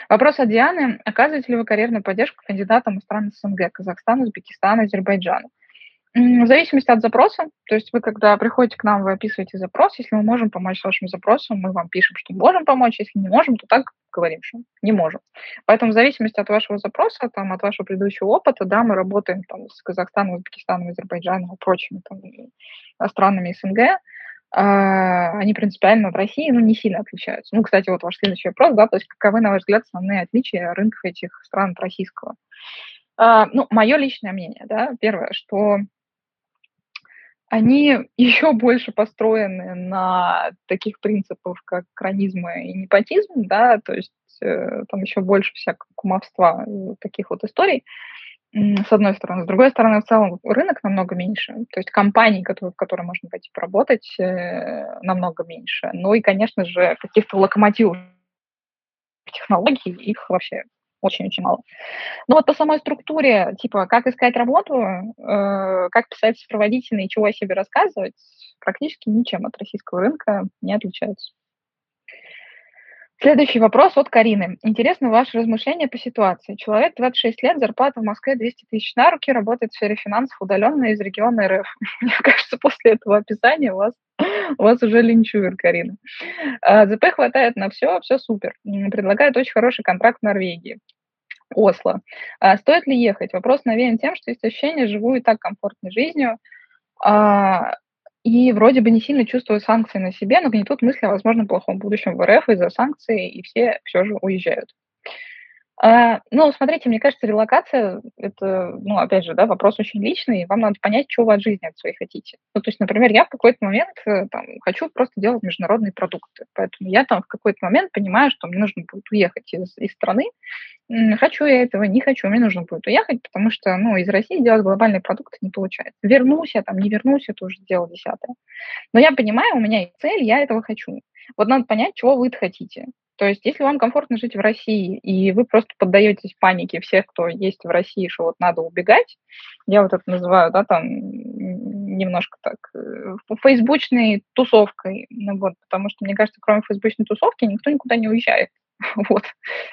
Вопрос от Дианы. Оказываете ли вы карьерную поддержку кандидатам из стран СНГ, Казахстана, Узбекистана, Азербайджана? В зависимости от запроса, то есть вы, когда приходите к нам, вы описываете запрос, если мы можем помочь с вашим запросом, мы вам пишем, что можем помочь, если не можем, то так говорим, что не можем. Поэтому в зависимости от вашего запроса, там, от вашего предыдущего опыта, да, мы работаем там, с Казахстаном, Узбекистаном, Азербайджаном и прочими там, странами СНГ, а, они принципиально от России, ну, не сильно отличаются. Ну, кстати, вот ваш следующий вопрос, да, то есть каковы, на ваш взгляд, основные отличия рынков этих стран от российского? А, ну, мое личное мнение, да, первое, что они еще больше построены на таких принципах, как кранизм и непотизм, да, то есть э, там еще больше всякого кумовства, таких вот историй. С одной стороны. С другой стороны, в целом рынок намного меньше, то есть компаний, которые, в которые можно пойти поработать, э, намного меньше. Ну и, конечно же, каких-то локомотивов технологий, их вообще очень-очень мало. Но вот по самой структуре, типа, как искать работу, э, как писать сопроводительные, чего о себе рассказывать, практически ничем от российского рынка не отличаются. Следующий вопрос от Карины. Интересно ваше размышление по ситуации. Человек 26 лет, зарплата в Москве 200 тысяч на руки, работает в сфере финансов удаленно из региона РФ. Мне кажется, после этого описания вас, вас уже линчуют, Карина. А, ЗП хватает на все, все супер. Предлагает очень хороший контракт в Норвегии. Осло. А стоит ли ехать? Вопрос навеян тем, что есть ощущение, живу и так комфортной жизнью. А, и вроде бы не сильно чувствую санкции на себе, но гнетут мысли о возможном плохом будущем в РФ из-за санкций, и все все же уезжают. А, ну, смотрите, мне кажется, релокация – это, ну, опять же, да, вопрос очень личный, вам надо понять, что вы от жизни от своей хотите. Ну, то есть, например, я в какой-то момент э, там, хочу просто делать международные продукты, поэтому я там в какой-то момент понимаю, что мне нужно будет уехать из, из страны, хочу я этого, не хочу, мне нужно будет уехать, потому что, ну, из России делать глобальные продукты не получается. Вернусь я там, не вернусь, это уже дело десятое. Но я понимаю, у меня есть цель, я этого хочу. Вот надо понять, чего вы хотите. То есть, если вам комфортно жить в России, и вы просто поддаетесь панике всех, кто есть в России, что вот надо убегать, я вот это называю, да, там, немножко так, э, фейсбучной тусовкой, ну вот, потому что, мне кажется, кроме фейсбучной тусовки никто никуда не уезжает. Вот.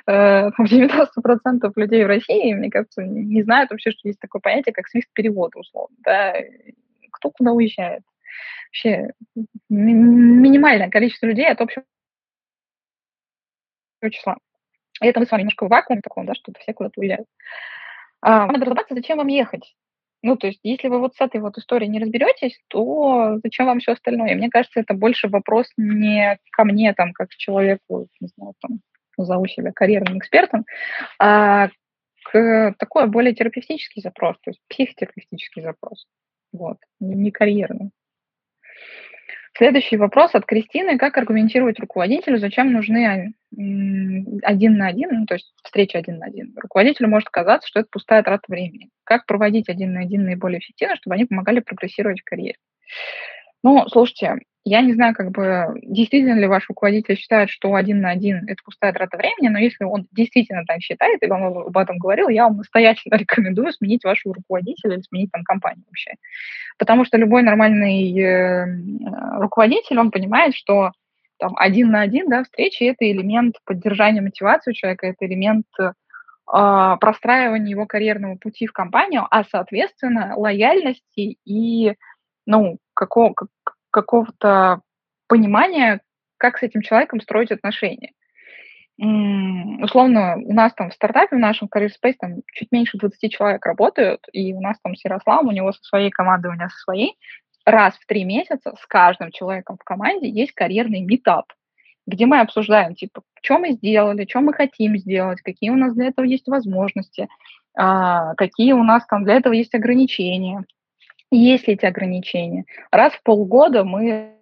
90% э, людей в России, мне кажется, не знают вообще, что есть такое понятие, как свист перевода, условно. Да? Кто куда уезжает? Вообще минимальное количество людей от общего числа. И это мы с вами немножко в вакууме таком, да, что все куда-то уезжают. А, надо разобраться, зачем вам ехать. Ну, то есть, если вы вот с этой вот историей не разберетесь, то зачем вам все остальное? Мне кажется, это больше вопрос не ко мне, там, как человеку, не знаю, там, назову себя карьерным экспертом, а к такой более терапевтический запрос, то есть психотерапевтический запрос. Вот, не карьерный. Следующий вопрос от Кристины. Как аргументировать руководителю, зачем нужны один на один, ну, то есть встреча один на один? Руководителю может казаться, что это пустая трата времени. Как проводить один на один наиболее эффективно, чтобы они помогали прогрессировать в карьере? Ну, слушайте, я не знаю, как бы, действительно ли ваш руководитель считает, что один на один – это пустая трата времени, но если он действительно так считает, и вам об этом говорил, я вам настоятельно рекомендую сменить вашего руководителя или сменить там компанию вообще. Потому что любой нормальный э, руководитель, он понимает, что там один на один, да, встречи – это элемент поддержания мотивации у человека, это элемент э, простраивания его карьерного пути в компанию, а, соответственно, лояльности и, ну, какого, какого-то понимания, как с этим человеком строить отношения. Условно, у нас там в стартапе, в нашем Career Space, там чуть меньше 20 человек работают, и у нас там с Ярославом, у него со своей командой, у меня со своей, раз в три месяца с каждым человеком в команде есть карьерный метап, где мы обсуждаем, типа, что мы сделали, что мы хотим сделать, какие у нас для этого есть возможности, а, какие у нас там для этого есть ограничения. Есть ли эти ограничения? Раз в полгода мы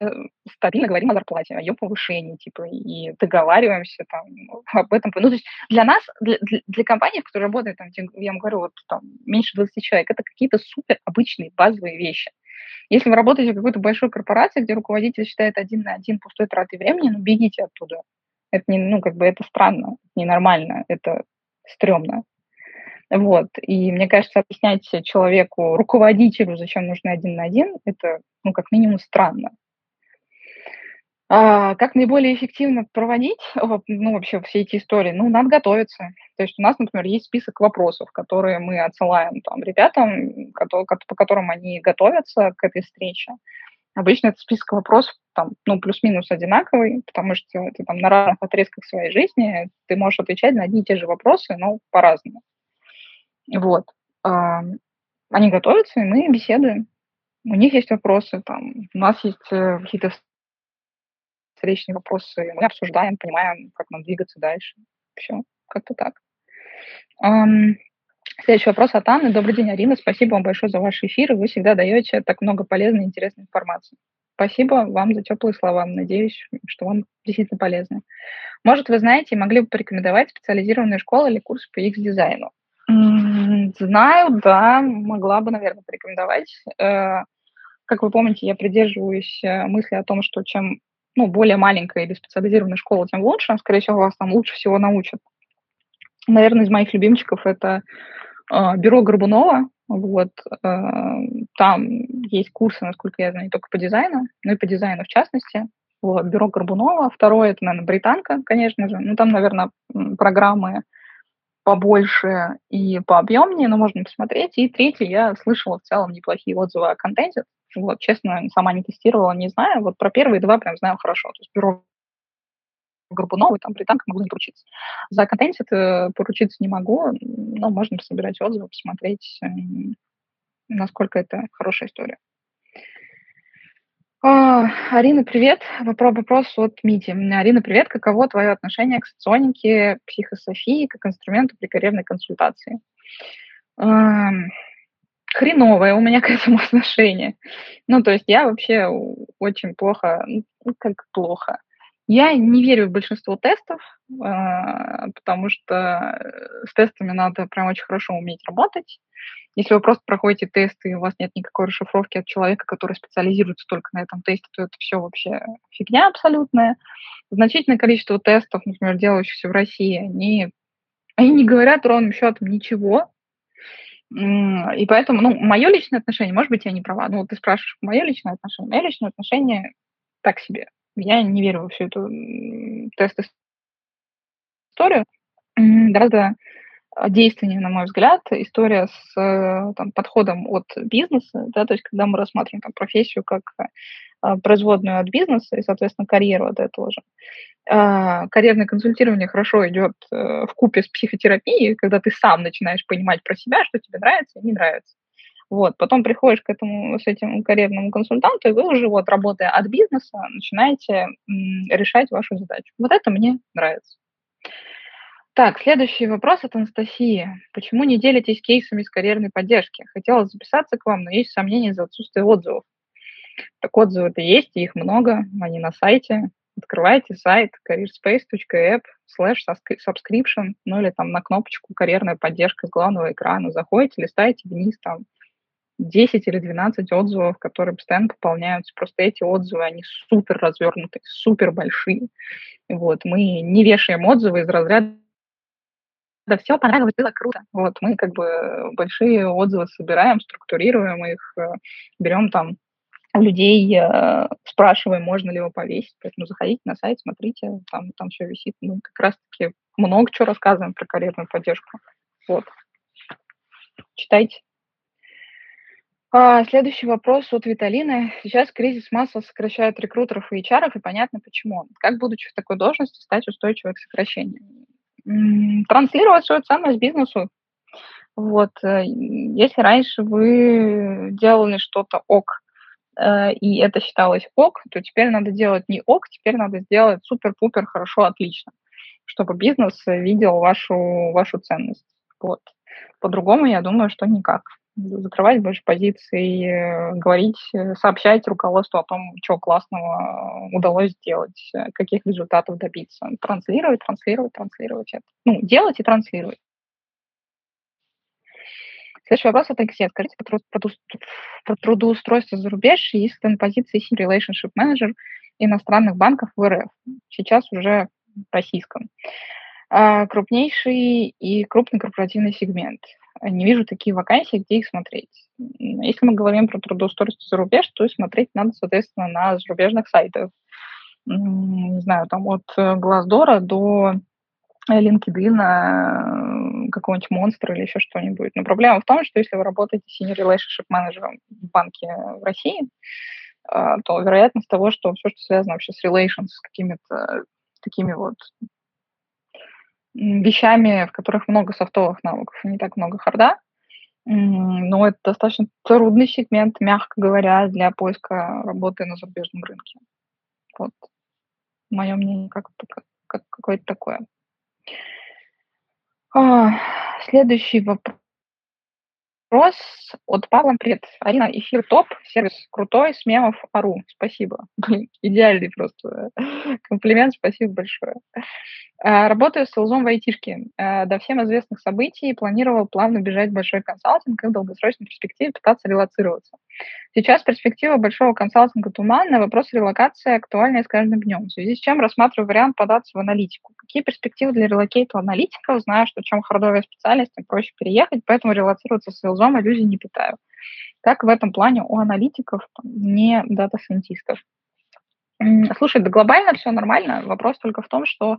э, стабильно говорим о зарплате, о ее повышении, типа, и договариваемся там об этом. Ну, то есть для нас, для, для, для компании, которые работают, там, я вам говорю, вот там меньше 20 человек, это какие-то супер обычные базовые вещи. Если вы работаете в какой-то большой корпорации, где руководитель считает один на один пустой тратой времени, ну, бегите оттуда. Это не, ну, как бы это странно, ненормально, это стрёмно. Вот. И мне кажется, объяснять человеку, руководителю, зачем нужно один на один, это, ну, как минимум, странно. А, как наиболее эффективно проводить, ну, вообще все эти истории? Ну, надо готовиться. То есть у нас, например, есть список вопросов, которые мы отсылаем там ребятам, по которым они готовятся к этой встрече. Обычно этот список вопросов там, ну, плюс-минус одинаковый, потому что ты там на разных отрезках своей жизни ты можешь отвечать на одни и те же вопросы, но по-разному. Вот. Они готовятся, и мы беседуем. У них есть вопросы, там, у нас есть э, какие-то встречные вопросы, мы обсуждаем, понимаем, как нам двигаться дальше. Все, как-то так. Следующий вопрос от Анны. Добрый день, Арина. Спасибо вам большое за ваш эфир. Вы всегда даете так много полезной и интересной информации. Спасибо вам за теплые слова. Надеюсь, что вам действительно полезно. Может, вы знаете и могли бы порекомендовать специализированную школу или курс по X-дизайну? Знаю, да, могла бы, наверное, порекомендовать. Э, как вы помните, я придерживаюсь э, мысли о том, что чем ну, более маленькая или специализированная школа, тем лучше. Скорее всего, вас там лучше всего научат. Наверное, из моих любимчиков это э, бюро Горбунова. Вот, там есть курсы, насколько я знаю, не только по дизайну, но и по дизайну в частности. Вот, бюро Горбунова. Второе, это, наверное, британка, конечно же. Ну, там, наверное, программы побольше и пообъемнее, но можно посмотреть. И третье, я слышала в целом неплохие отзывы о контенте. Вот, честно, сама не тестировала, не знаю. Вот про первые два прям знаю хорошо. То есть бюро Горбунова, там британка могу не поручиться. За контент это поручиться не могу, но можно собирать отзывы, посмотреть, насколько это хорошая история. А, Арина, привет. Вопрос от Мити. Арина, привет. Каково твое отношение к соционике, психософии как инструменту при карьерной консультации? хреновое у меня к этому отношение. Ну, то есть я вообще очень плохо, ну, как плохо. Я не верю в большинство тестов, а, потому что с тестами надо прям очень хорошо уметь работать. Если вы просто проходите тесты, и у вас нет никакой расшифровки от человека, который специализируется только на этом тесте, то это все вообще фигня абсолютная. Значительное количество тестов, например, делающихся в России, они, они не говорят ровным счетом ничего, и поэтому, ну, мое личное отношение, может быть, я не права, ну, вот ты спрашиваешь, мое личное отношение, мое личное отношение так себе. Я не верю во всю эту тест-историю. Гораздо действеннее, на мой взгляд, история с э, там, подходом от бизнеса, да, то есть когда мы рассматриваем там, профессию как э, производную от бизнеса и, соответственно, карьеру от этого же. Э, карьерное консультирование хорошо идет в купе с психотерапией, когда ты сам начинаешь понимать про себя, что тебе нравится и не нравится. Вот, потом приходишь к этому, с этим карьерному консультанту, и вы уже, вот, работая от бизнеса, начинаете м, решать вашу задачу. Вот это мне нравится. Так, следующий вопрос от Анастасии. Почему не делитесь кейсами с карьерной поддержки? Хотела записаться к вам, но есть сомнения из-за отсутствия отзывов. Так отзывы-то есть, их много, они на сайте. Открывайте сайт careerspace.app slash subscription, ну или там на кнопочку «Карьерная поддержка» с главного экрана. Заходите, листаете вниз, там 10 или 12 отзывов, которые постоянно пополняются. Просто эти отзывы, они супер развернутые, супер большие. Вот, мы не вешаем отзывы из разряда да, все понравилось, было круто. Вот, мы как бы большие отзывы собираем, структурируем их, э, берем там людей, э, спрашиваем, можно ли его повесить. Поэтому заходите на сайт, смотрите, там, там все висит. Мы как раз-таки много чего рассказываем про карьерную поддержку. Вот. Читайте. А, следующий вопрос от Виталины. Сейчас кризис массово сокращает рекрутеров и HR, и понятно почему. Как, будучи в такой должности, стать устойчивой к сокращению? Транслировать свою ценность бизнесу. Вот. Э, если раньше вы делали что-то ок, э, и это считалось ок, то теперь надо делать не ок, теперь надо сделать супер-пупер хорошо, отлично, чтобы бизнес видел вашу, вашу ценность. Вот. По-другому, я думаю, что никак закрывать больше позиций, э, говорить, э, сообщать руководству о том, что классного удалось сделать, э, каких результатов добиться. Транслировать, транслировать, транслировать это. Ну, делать и транслировать. Следующий вопрос от Алексея. Скажите про, про трудоустройство за рубеж, ли на позиции Relationship Manager иностранных банков в РФ, сейчас уже российском. А, крупнейший и крупный корпоративный сегмент не вижу такие вакансии, где их смотреть. Если мы говорим про трудоустройство за рубеж, то смотреть надо, соответственно, на зарубежных сайтах. Не знаю, там от Glassdoor до LinkedIn, э, какого-нибудь монстра или еще что-нибудь. Но проблема в том, что если вы работаете senior relationship менеджером в банке в России, э, то вероятность того, что все, что связано вообще с relations, с какими-то такими вот вещами, в которых много софтовых навыков не так много харда. Но это достаточно трудный сегмент, мягко говоря, для поиска работы на зарубежном рынке. Вот мое мнение как, как какое-то такое. А, следующий вопрос Вопрос от Павла. Привет. Арина, эфир топ, сервис крутой, с мемов ару. Спасибо. Идеальный просто комплимент, спасибо большое. Э, работаю с селзом в айтишке. Э, до всем известных событий планировал плавно бежать в большой консалтинг и в долгосрочной перспективе пытаться релацироваться. Сейчас перспектива большого консалтинга туманная, вопрос релокации актуальный с каждым днем, в связи с чем рассматриваю вариант податься в аналитику. Какие перспективы для relocate а аналитиков? Знаю, что чем hard овая специальность, тем проще переехать, поэтому релоцироваться с sales ом иллюзий не питаю. Как в этом плане у аналитиков, не data scientist ов? Слушай, да глобально все нормально. Вопрос только в том, что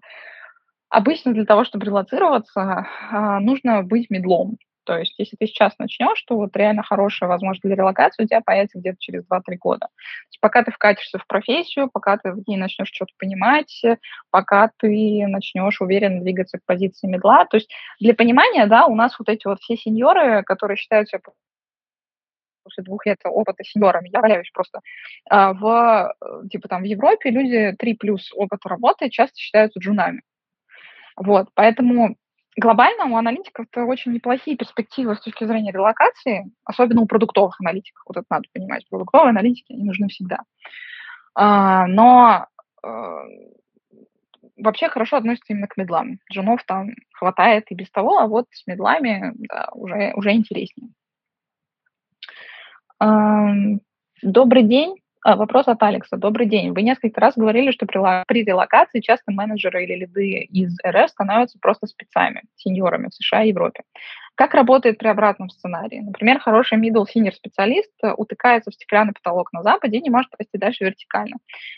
обычно для того, чтобы релоцироваться, а, нужно быть middle ом. То есть, если ты сейчас начнешь, то вот реально хорошая возможность для релокации у тебя появится где-то через 2-3 года. То есть, пока ты вкатишься в профессию, пока ты в ней начнешь что-то понимать, пока ты начнешь уверенно двигаться к позиции медла. То есть, для понимания, да, у нас вот эти вот все сеньоры, которые считают себя после двух лет опыта сеньорами, я валяюсь просто, а, в, э, типа там в Европе люди 3 плюс опыта работы часто считаются джунами. Вот, поэтому глобально у аналитиков это очень неплохие перспективы с точки зрения релокации, особенно у продуктовых аналитиков. Вот это надо понимать. Продуктовые аналитики, они нужны всегда. А, но а, вообще хорошо относятся именно к медлам. Джунов там хватает и без того, а вот с медлами да, уже, уже интереснее. Добрый день. А, вопрос от Алекса. Добрый день. Вы несколько раз говорили, что при, релокации часто менеджеры или лиды из РФ становятся просто спецами, сеньорами в США и Европе. Как работает при обратном сценарии? Например, хороший middle senior специалист э, утыкается в стеклянный потолок на Западе и не может расти дальше вертикально.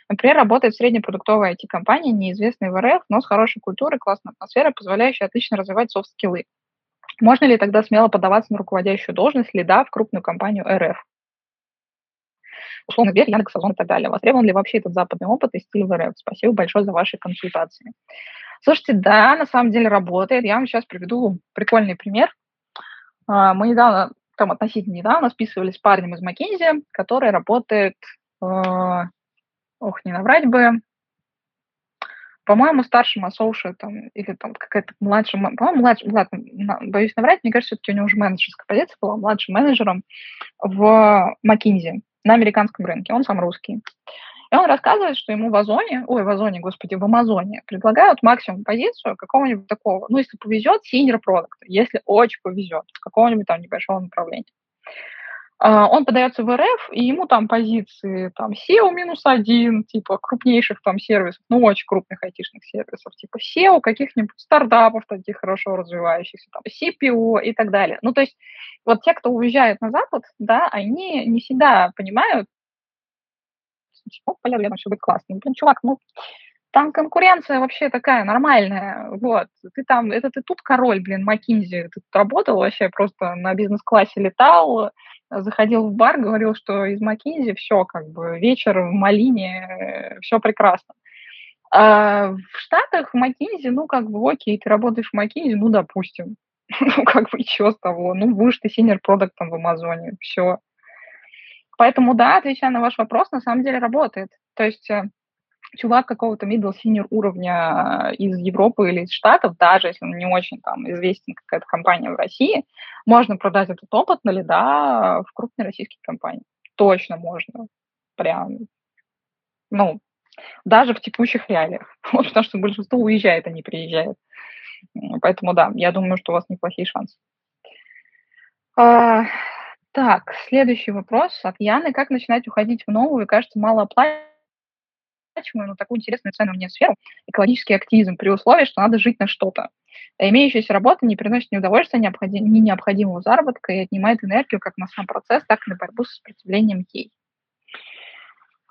Например, работает в среднепродуктовой IT-компании, неизвестной в РФ, но с хорошей культурой, классной атмосферой, позволяющей отлично развивать софт-скиллы. Можно ли тогда смело подаваться на руководящую должность лида в крупную компанию РФ? Условно Сбер, Яндекс, Озон и так далее. Востребован ли вообще этот западный опыт и стиль в РФ? Спасибо большое за ваши консультации. Слушайте, да, на самом деле работает. Я вам сейчас приведу прикольный пример. А, мы недавно, там относительно недавно, списывались с парнем из Маккензи, который работает, э, ох, не наврать бы, по-моему, старшим ассоушетом или там какая-то младшим, по-моему, младшим, ладно, боюсь наврать, мне кажется, все-таки у него уже менеджерская позиция была, младшим менеджером в McKinsey на американском рынке, он сам русский. И он рассказывает, что ему в Озоне, ой, в Озоне, господи, в Амазоне предлагают максимум позицию какого-нибудь такого, ну, если повезет, senior продукта, если очень повезет, какого-нибудь там небольшого направления. Uh, он подается в РФ, и ему там позиции там SEO минус один, типа крупнейших там сервисов, ну, очень крупных айтишных сервисов, типа SEO, каких-нибудь стартапов таких хорошо развивающихся, там, CPO и так далее. Ну, то есть вот те, кто уезжает на Запад, да, они не всегда понимают, что поля рядом все будет классно. Блин, чувак, ну, там конкуренция вообще такая нормальная, вот. Ты там, это ты тут король, блин, McKinsey, ты тут работал вообще просто на бизнес-классе летал, заходил в бар, говорил, что из McKinsey все, как бы, вечер в малине, все прекрасно. А в Штатах в McKinsey, ну, как бы, окей, ты работаешь в McKinsey, ну, допустим. Ну, как бы, что с того? Ну, будешь ты senior product ом в Амазоне, все. Поэтому, да, отвечая на ваш вопрос, на самом деле работает. То есть э, чувак какого-то middle senior уровня из Европы или из Штатов, даже если он не очень там известен какая-то компания в России, можно продать этот опыт на лида в крупной российской компании. Точно можно. Прям, ну, даже в текущих реалиях. Потому что большинство уезжает, а не приезжает. Поэтому да, я думаю, что у вас неплохие шансы. А, так, следующий вопрос от Яны. Как начинать уходить в новую, кажется, малооплачиваемую, но такую интересную цену мне сферу, экологический активизм, при условии, что надо жить на что-то. Имеющаяся работа не приносит ни удовольствия, ни необходимого заработка и отнимает энергию как на сам процесс, так и на борьбу с сопротивлением ей.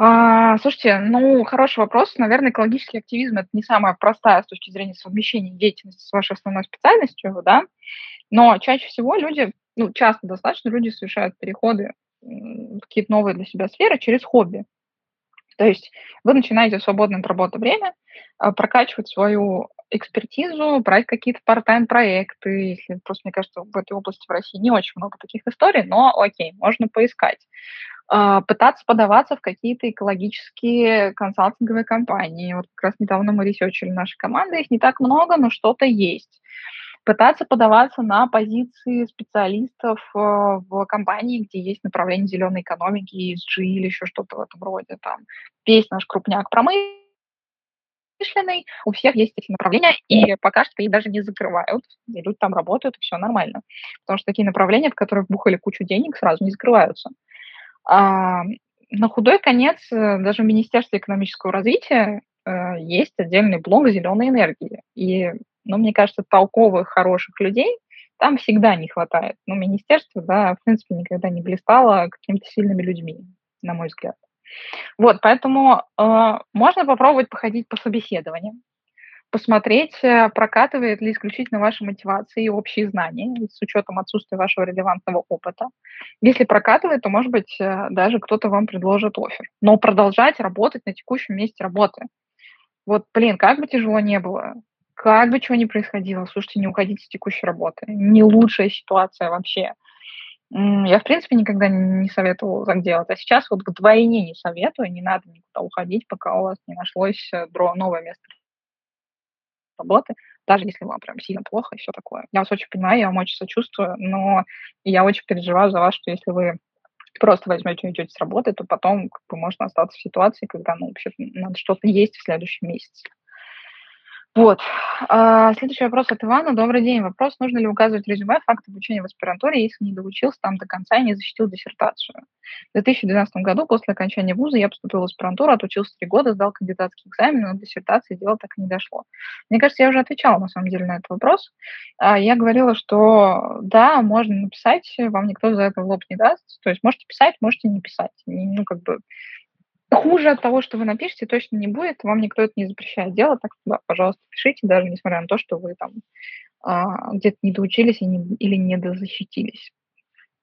А, слушайте, ну, хороший вопрос. Наверное, экологический активизм – это не самая простая с точки зрения совмещения деятельности с вашей основной специальностью, да, но чаще всего люди, ну, часто достаточно люди совершают переходы в какие-то новые для себя сферы через хобби. То есть вы начинаете в свободное от работы время а, прокачивать свою экспертизу, брать какие-то part-time проекты. Если, просто мне кажется, в этой области в России не очень много таких историй, но окей, можно поискать. А, пытаться подаваться в какие-то экологические консалтинговые компании. Вот как раз недавно мы ресерчили наши команды, их не так много, но что-то есть. Пытаться подаваться на позиции специалистов э, в компании, где есть направление зеленой экономики, ESG или еще что-то в этом роде. Там весь наш крупняк промышленный, у всех есть эти направления, и пока что их даже не закрывают, и люди там работают, и все нормально. Потому что такие направления, в которые вбухали кучу денег, сразу не закрываются. А, на худой конец э, даже в Министерстве экономического развития э, есть отдельный блок зеленой энергии. И, ну, мне кажется, толковых, хороших людей там всегда не хватает. Ну, министерство, да, в принципе, никогда не блистало какими-то сильными людьми, на мой взгляд. Вот, поэтому э, можно попробовать походить по собеседованиям, посмотреть, э, прокатывает ли исключительно ваша мотивация и общие знания с учетом отсутствия вашего релевантного опыта. Если прокатывает, то, может быть, э, даже кто-то вам предложит офер. Но продолжать работать на текущем месте работы. Вот, блин, как бы тяжело не было, как бы чего ни происходило, слушайте, не уходите с текущей работы. Не лучшая ситуация вообще. Я, в принципе, никогда не советовала так делать. А сейчас вот вдвойне не советую, не надо никуда уходить, пока у вас не нашлось э, новое место работы, даже если вам прям сильно плохо и все такое. Я вас очень понимаю, я вам очень сочувствую, но я очень переживаю за вас, что если вы просто возьмете и уйдете с работы, то потом как бы, можно остаться в ситуации, когда ну, вообще надо что-то есть в следующем месяце. Вот. А, следующий вопрос от Ивана. Добрый день. Вопрос, нужно ли указывать в резюме факт обучения в аспирантуре, если не доучился там до конца и не защитил диссертацию? В 2012 году, после окончания вуза, я поступил в аспирантуру, отучился три года, сдал кандидатский экзамен, но диссертации дело так и не дошло. Мне кажется, я уже отвечала, на самом деле, на этот вопрос. А, я говорила, что да, можно написать, вам никто за это в лоб не даст. То есть можете писать, можете не писать. Ну, как бы хуже от того, что вы напишете, точно не будет. Вам никто это не запрещает делать, так что, да, пожалуйста, пишите, даже несмотря на то, что вы там а, где-то не доучились и не, или не дозащитились.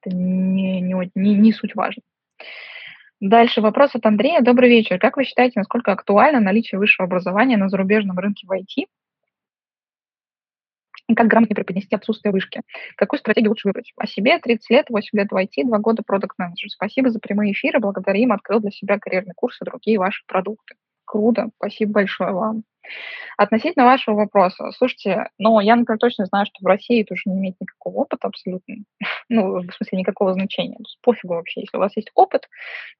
Это не, не, не, не суть важно. Дальше вопрос от Андрея. Добрый вечер. Как вы считаете, насколько актуально наличие высшего образования на зарубежном рынке в IT как грамотнее преподнести отсутствие вышки. Какую стратегию лучше выбрать? О себе 30 лет, 8 лет в IT, 2 года продукт менеджер Спасибо за прямые эфиры. Благодарим. Открыл для себя карьерный курс и другие ваши продукты. Круто. Спасибо большое вам. Относительно вашего вопроса, слушайте, ну, я, например, точно знаю, что в России это уже не имеет никакого опыта абсолютно, ну, в смысле, никакого значения. То есть пофигу вообще, если у вас есть опыт,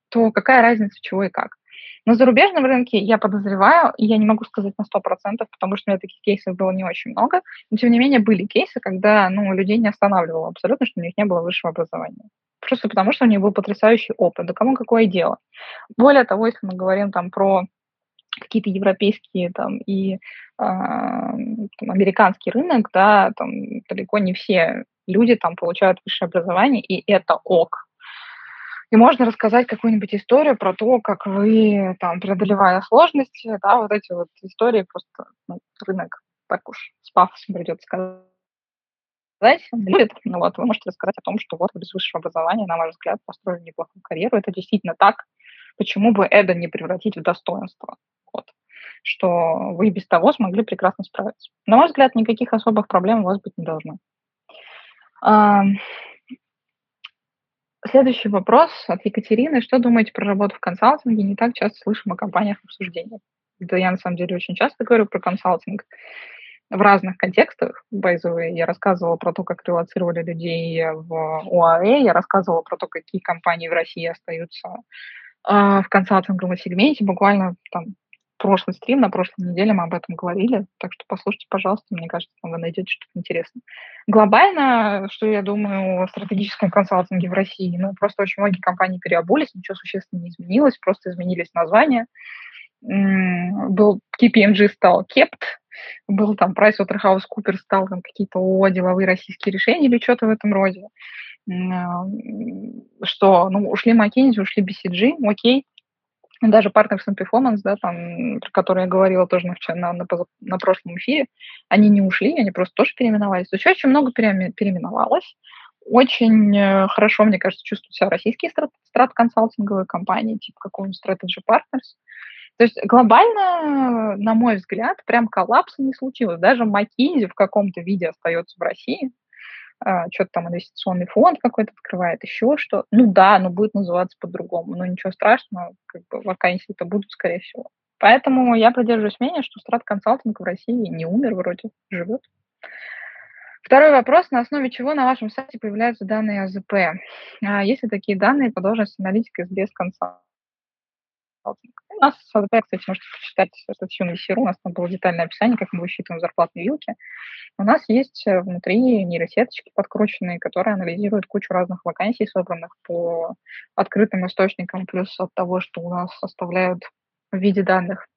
то какая разница, чего и как. На зарубежном рынке я подозреваю, я не могу сказать на 100%, потому что у меня таких кейсов было не очень много, но тем не менее были кейсы, когда ну, людей не останавливало абсолютно, что у них не было высшего образования. Просто потому, что у них был потрясающий опыт. Да кому какое дело? Более того, если мы говорим там про какие-то европейские там и э, там, американский рынок, да, там далеко не все люди там получают высшее образование, и это ок. И можно рассказать какую-нибудь историю про то, как вы, там, преодолевая сложности, да, вот эти вот истории просто ну, рынок так уж с пафосом придется сказать, любит. Ну, вот, вы можете рассказать о том, что вот без высшего образования, на ваш взгляд, построили неплохую карьеру. Это действительно так. Почему бы это не превратить в достоинство? Вот что вы без того смогли прекрасно справиться. На мой взгляд, никаких особых проблем у вас быть не должно. Следующий вопрос от Екатерины. Что думаете про работу в консалтинге? Не так часто слышим о компаниях в обсуждениях. Да я на самом деле очень часто говорю про консалтинг в разных контекстах. Байзовые я рассказывала про то, как релацировали людей в ОАЭ, я рассказывала про то, какие компании в России остаются э, в консалтинговом сегменте. Буквально там прошлый стрим, на прошлой неделе мы об этом говорили, так что послушайте, пожалуйста, мне кажется, вы найдете что-то интересное. Глобально, что я думаю о стратегическом консалтинге в России, ну, просто очень многие компании переобулись, ничего существенно не изменилось, просто изменились названия. Был KPMG стал KEPT, был там PricewaterhouseCoopers стал там какие-то ООО, деловые российские решения или что-то в этом роде. Что, ну, ушли McKinsey, ушли BCG, окей, даже Partners and Performance, да, там, про который я говорила тоже на, на, на, на прошлом эфире, они не ушли, они просто тоже переименовались. То есть очень много переименовалось. Очень э, хорошо, мне кажется, чувствуют себя российские страт-консалтинговые компании, типа какого-нибудь Strategy Partners. То есть глобально, на мой взгляд, прям коллапса не случилось. Даже McKinsey в каком-то виде остается в России а, что-то там инвестиционный фонд какой-то открывает, еще что. Ну да, но будет называться по-другому. Но ничего страшного, как бы вакансии-то будут, скорее всего. Поэтому я придерживаюсь мнения, что страт консалтинг в России не умер вроде, живет. Второй вопрос. На основе чего на вашем сайте появляются данные АЗП? А, есть ли такие данные по должности аналитика без конца? У нас с АЗП, кстати, можете почитать статью на СИРУ, у нас там было детальное описание, как мы высчитываем зарплатные вилки. У нас есть э, внутри нейросеточки подкрученные, которые анализируют кучу разных вакансий, собранных по открытым источникам, плюс от того, что у нас оставляют в виде данных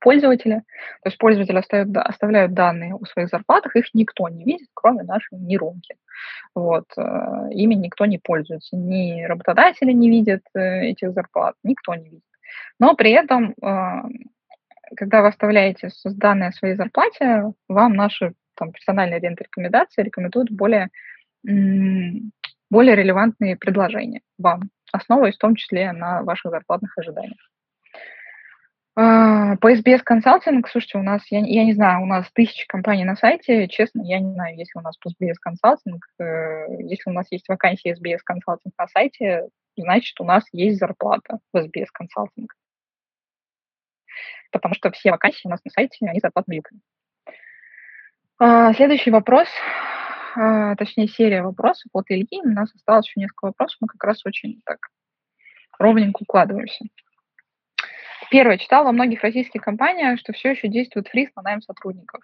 пользователи. То есть пользователи оставляют, оставляют данные о своих зарплатах, их никто не видит, кроме нашей нейронки. Вот. Э, ими никто не пользуется. Ни работодатели не видят э, этих зарплат, никто не видит. Но при этом, э, когда вы оставляете данные о своей зарплате, вам наши там, персональные рекомендации рекомендуют более, более релевантные предложения вам, основываясь в том числе на ваших зарплатных ожиданиях. А, по SBS консалтинг, слушайте, у нас, я, я не знаю, у нас тысячи компаний на сайте, честно, я не знаю, если у нас по SBS консалтинг, э, если у нас есть вакансия SBS консалтинг на сайте, значит, у нас есть зарплата в SBS консалтинг. Потому что все вакансии у нас на сайте, они зарплатные А, следующий вопрос, а, точнее, серия вопросов от Ильи. У нас осталось еще несколько вопросов, мы как раз очень так ровненько укладываемся. Первое. Читал во многих российских компаниях, что все еще действует фриз на найм сотрудников.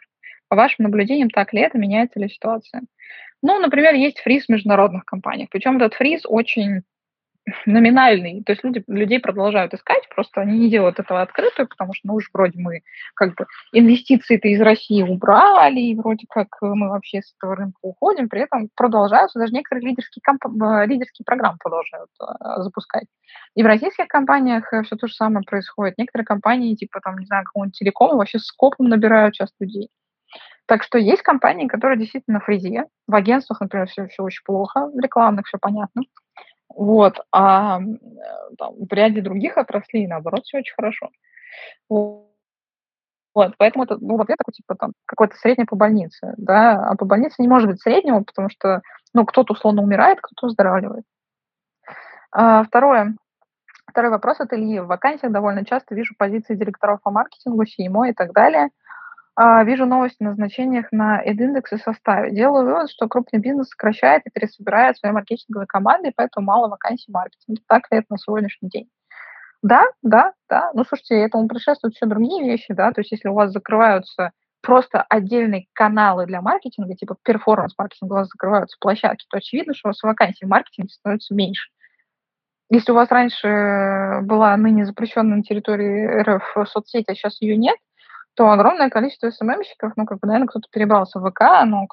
По вашим наблюдениям, так ли это, меняется ли ситуация? Ну, например, есть фриз в международных компаниях. Причем этот фриз очень номинальный. То есть люди, людей продолжают искать, просто они не делают этого открыто, потому что, ну уж вроде мы как бы инвестиции-то из России убрали, и вроде как мы вообще с этого рынка уходим, при этом продолжаются, даже некоторые лидерские, комп... Э, лидерские программы продолжают э, запускать. И в российских компаниях э, все то же самое происходит. Некоторые компании, типа там, не знаю, какого-нибудь телекома, вообще скопом набирают сейчас людей. Так что есть компании, которые действительно фризе. В агентствах, например, все, все очень плохо, в рекламных все понятно. Вот, а там, в ряде других отраслей, наоборот, все очень хорошо. Вот, поэтому это был ответ такой, типа, там, какой-то средний по больнице, да, а по больнице не может быть среднего, потому что, ну, кто-то условно умирает, кто-то выздоравливает. А, второе. Второй вопрос от Ильи. В вакансиях довольно часто вижу позиции директоров по маркетингу, CMO и так далее – вижу новости о назначениях на эд-индекс и составе. Делаю вывод, что крупный бизнес сокращает и пересобирает свои маркетинговые команды, и поэтому мало вакансий в маркетинге. Так ли это на сегодняшний день? Да, да, да. Ну, слушайте, этому предшествуют все другие вещи, да, то есть если у вас закрываются просто отдельные каналы для маркетинга, типа перформанс-маркетинга, у вас закрываются площадки, то очевидно, что у вас вакансий в маркетинге становится меньше. Если у вас раньше была ныне запрещенная на территории РФ соцсеть, а сейчас ее нет, то огромное количество СММщиков, ну, как бы, наверное, кто-то перебрался в ВК, но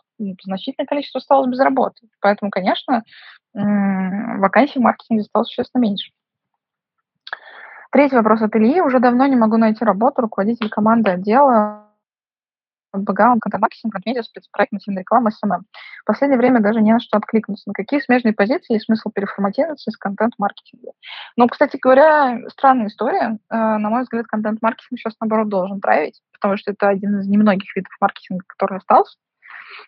значительное количество осталось без работы. Поэтому, конечно, вакансий в маркетинге стало существенно меньше. Третий вопрос от Ильи. Уже давно не могу найти работу. Руководитель команды отдела бэкграунд, контент-маркетинг, медиа, спецпроект, нативная реклама, SMM. В последнее время даже не на что откликнуться. На какие смежные позиции есть смысл переформатироваться из контент-маркетинга? Ну, кстати говоря, странная история. Э, на мой взгляд, контент-маркетинг сейчас, наоборот, должен править, потому что это один из немногих видов маркетинга, который остался.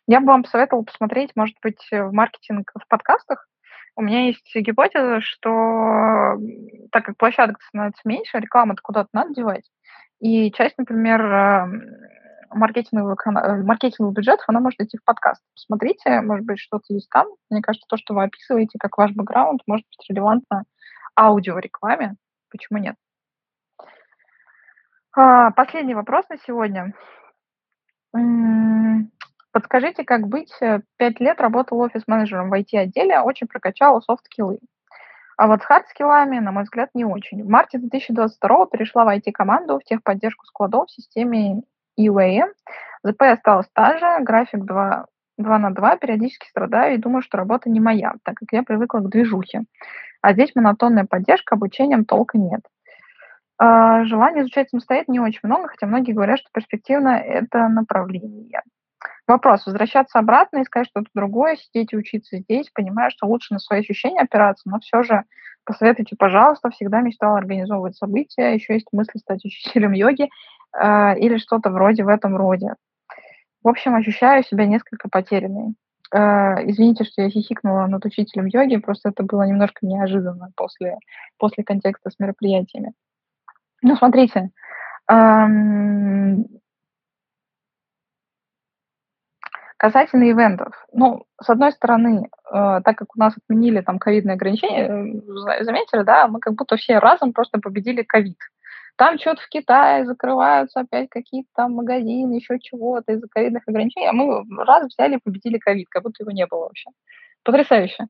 Я бы вам посоветовала посмотреть, может быть, в маркетинг в подкастах. У меня есть гипотеза, что так как площадок становится меньше, рекламу-то куда-то надо девать. И часть, например, эм, маркетинговых, э, маркетинговых бюджетов, она может идти в подкаст. Посмотрите, может быть, что-то есть там. Мне кажется, то, что вы описываете, как ваш бэкграунд, может быть релевантно аудиорекламе. Почему нет? А, последний вопрос на сегодня. Подскажите, как быть? Э, пять лет работал офис-менеджером в IT-отделе, очень прокачала soft skill ы. А вот с hard skill ами, на мой взгляд, не очень. В марте 2022 перешла в IT-команду в техподдержку складов в системе UAM. ЗП осталось та же, график 2, 2 на 2, периодически страдаю и думаю, что работа не моя, так как я привыкла к движухе. А здесь монотонная поддержка, обучением толка нет. А, желание изучать самостоятельно не очень много, хотя многие говорят, что перспективно это направление. Вопрос. Возвращаться обратно, искать что-то другое, сидеть и учиться здесь, понимая, что лучше на свои ощущения опираться, но все же посоветуйте, пожалуйста, всегда мечтала организовывать события, еще есть мысль стать учителем йоги э, или что-то вроде в этом роде. В общем, ощущаю себя несколько потерянной. Э, извините, что я хихикнула над учителем йоги, просто это было немножко неожиданно после, после контекста с мероприятиями. Ну, смотрите, Касательно ивентов, ну, с одной стороны, э, так как у нас отменили там ковидные ограничения, э, заметили, да, мы как будто все разом просто победили ковид. Там что-то в Китае закрываются опять какие-то там магазины, еще чего-то из-за ковидных ограничений, а мы раз взяли и победили ковид, как будто его не было вообще. Потрясающе.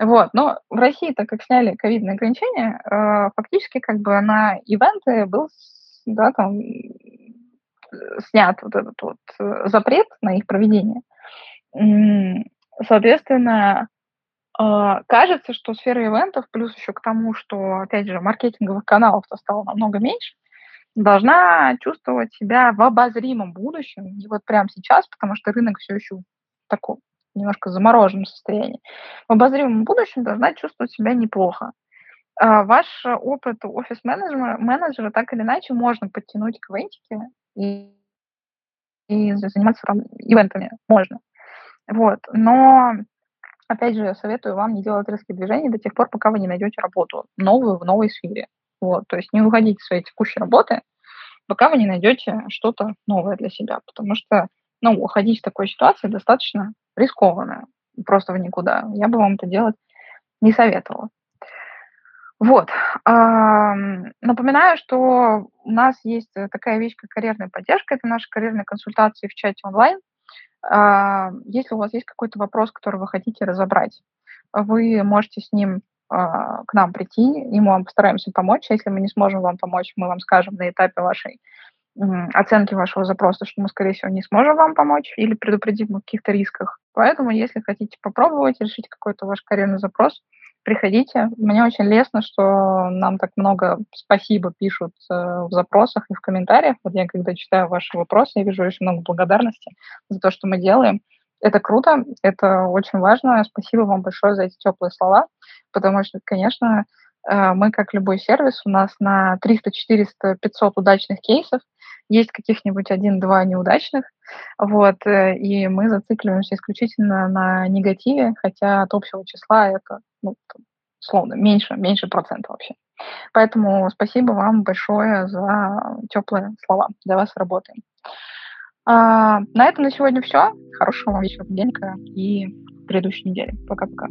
Вот. Но в России, так как сняли ковидные ограничения, э, фактически как бы на ивенты был да, там, снят вот этот вот э, запрет на их проведение. Соответственно, э, кажется, что сфера ивентов, плюс еще к тому, что, опять же, маркетинговых каналов стало намного меньше, должна чувствовать себя в обозримом будущем, не вот прямо сейчас, потому что рынок все еще в немножко замороженном состоянии, в обозримом будущем должна чувствовать себя неплохо. А ваш опыт офис-менеджера менеджера так или иначе можно подтянуть к ивентике и, и заниматься там ивентами. Можно. Вот. Но, опять же, советую вам не делать резкие движения до тех пор, пока вы не найдете работу новую в новой сфере. Вот. То есть не уходите из своей текущей работы, пока вы не найдете что-то новое для себя. Потому что, ну, уходить в такой ситуации достаточно рискованно. Просто в никуда. Я бы вам это делать не советовала. Вот. Напоминаю, что у нас есть такая вещь, как карьерная поддержка. Это наши карьерные консультации в чате онлайн. А, если у вас есть какой-то вопрос, который вы хотите разобрать, вы можете с ним а, к нам прийти, и мы вам постараемся помочь. Если мы не сможем вам помочь, мы вам скажем на этапе вашей оценки вашего запроса, что мы, скорее всего, не сможем вам помочь или предупредим о каких-то рисках. Поэтому, если хотите попробовать решить какой-то ваш карьерный запрос, приходите. Мне очень лестно, что нам так много спасибо пишут э, в запросах и в комментариях. Вот я, когда читаю ваши вопросы, я вижу очень много благодарности за то, что мы делаем. Это круто, это очень важно. Спасибо вам большое за эти теплые слова, потому что, конечно, э, мы, как любой сервис, у нас на 300, 400, 500 удачных кейсов есть каких-нибудь один-два неудачных, вот, э, и мы зацикливаемся исключительно на негативе, хотя от общего числа это ну, словно, меньше, меньше процента вообще. Поэтому спасибо вам большое за теплые слова. Для вас работаем. А, на этом на сегодня все. Хорошего вам вечера, денька и предыдущей недели. Пока-пока.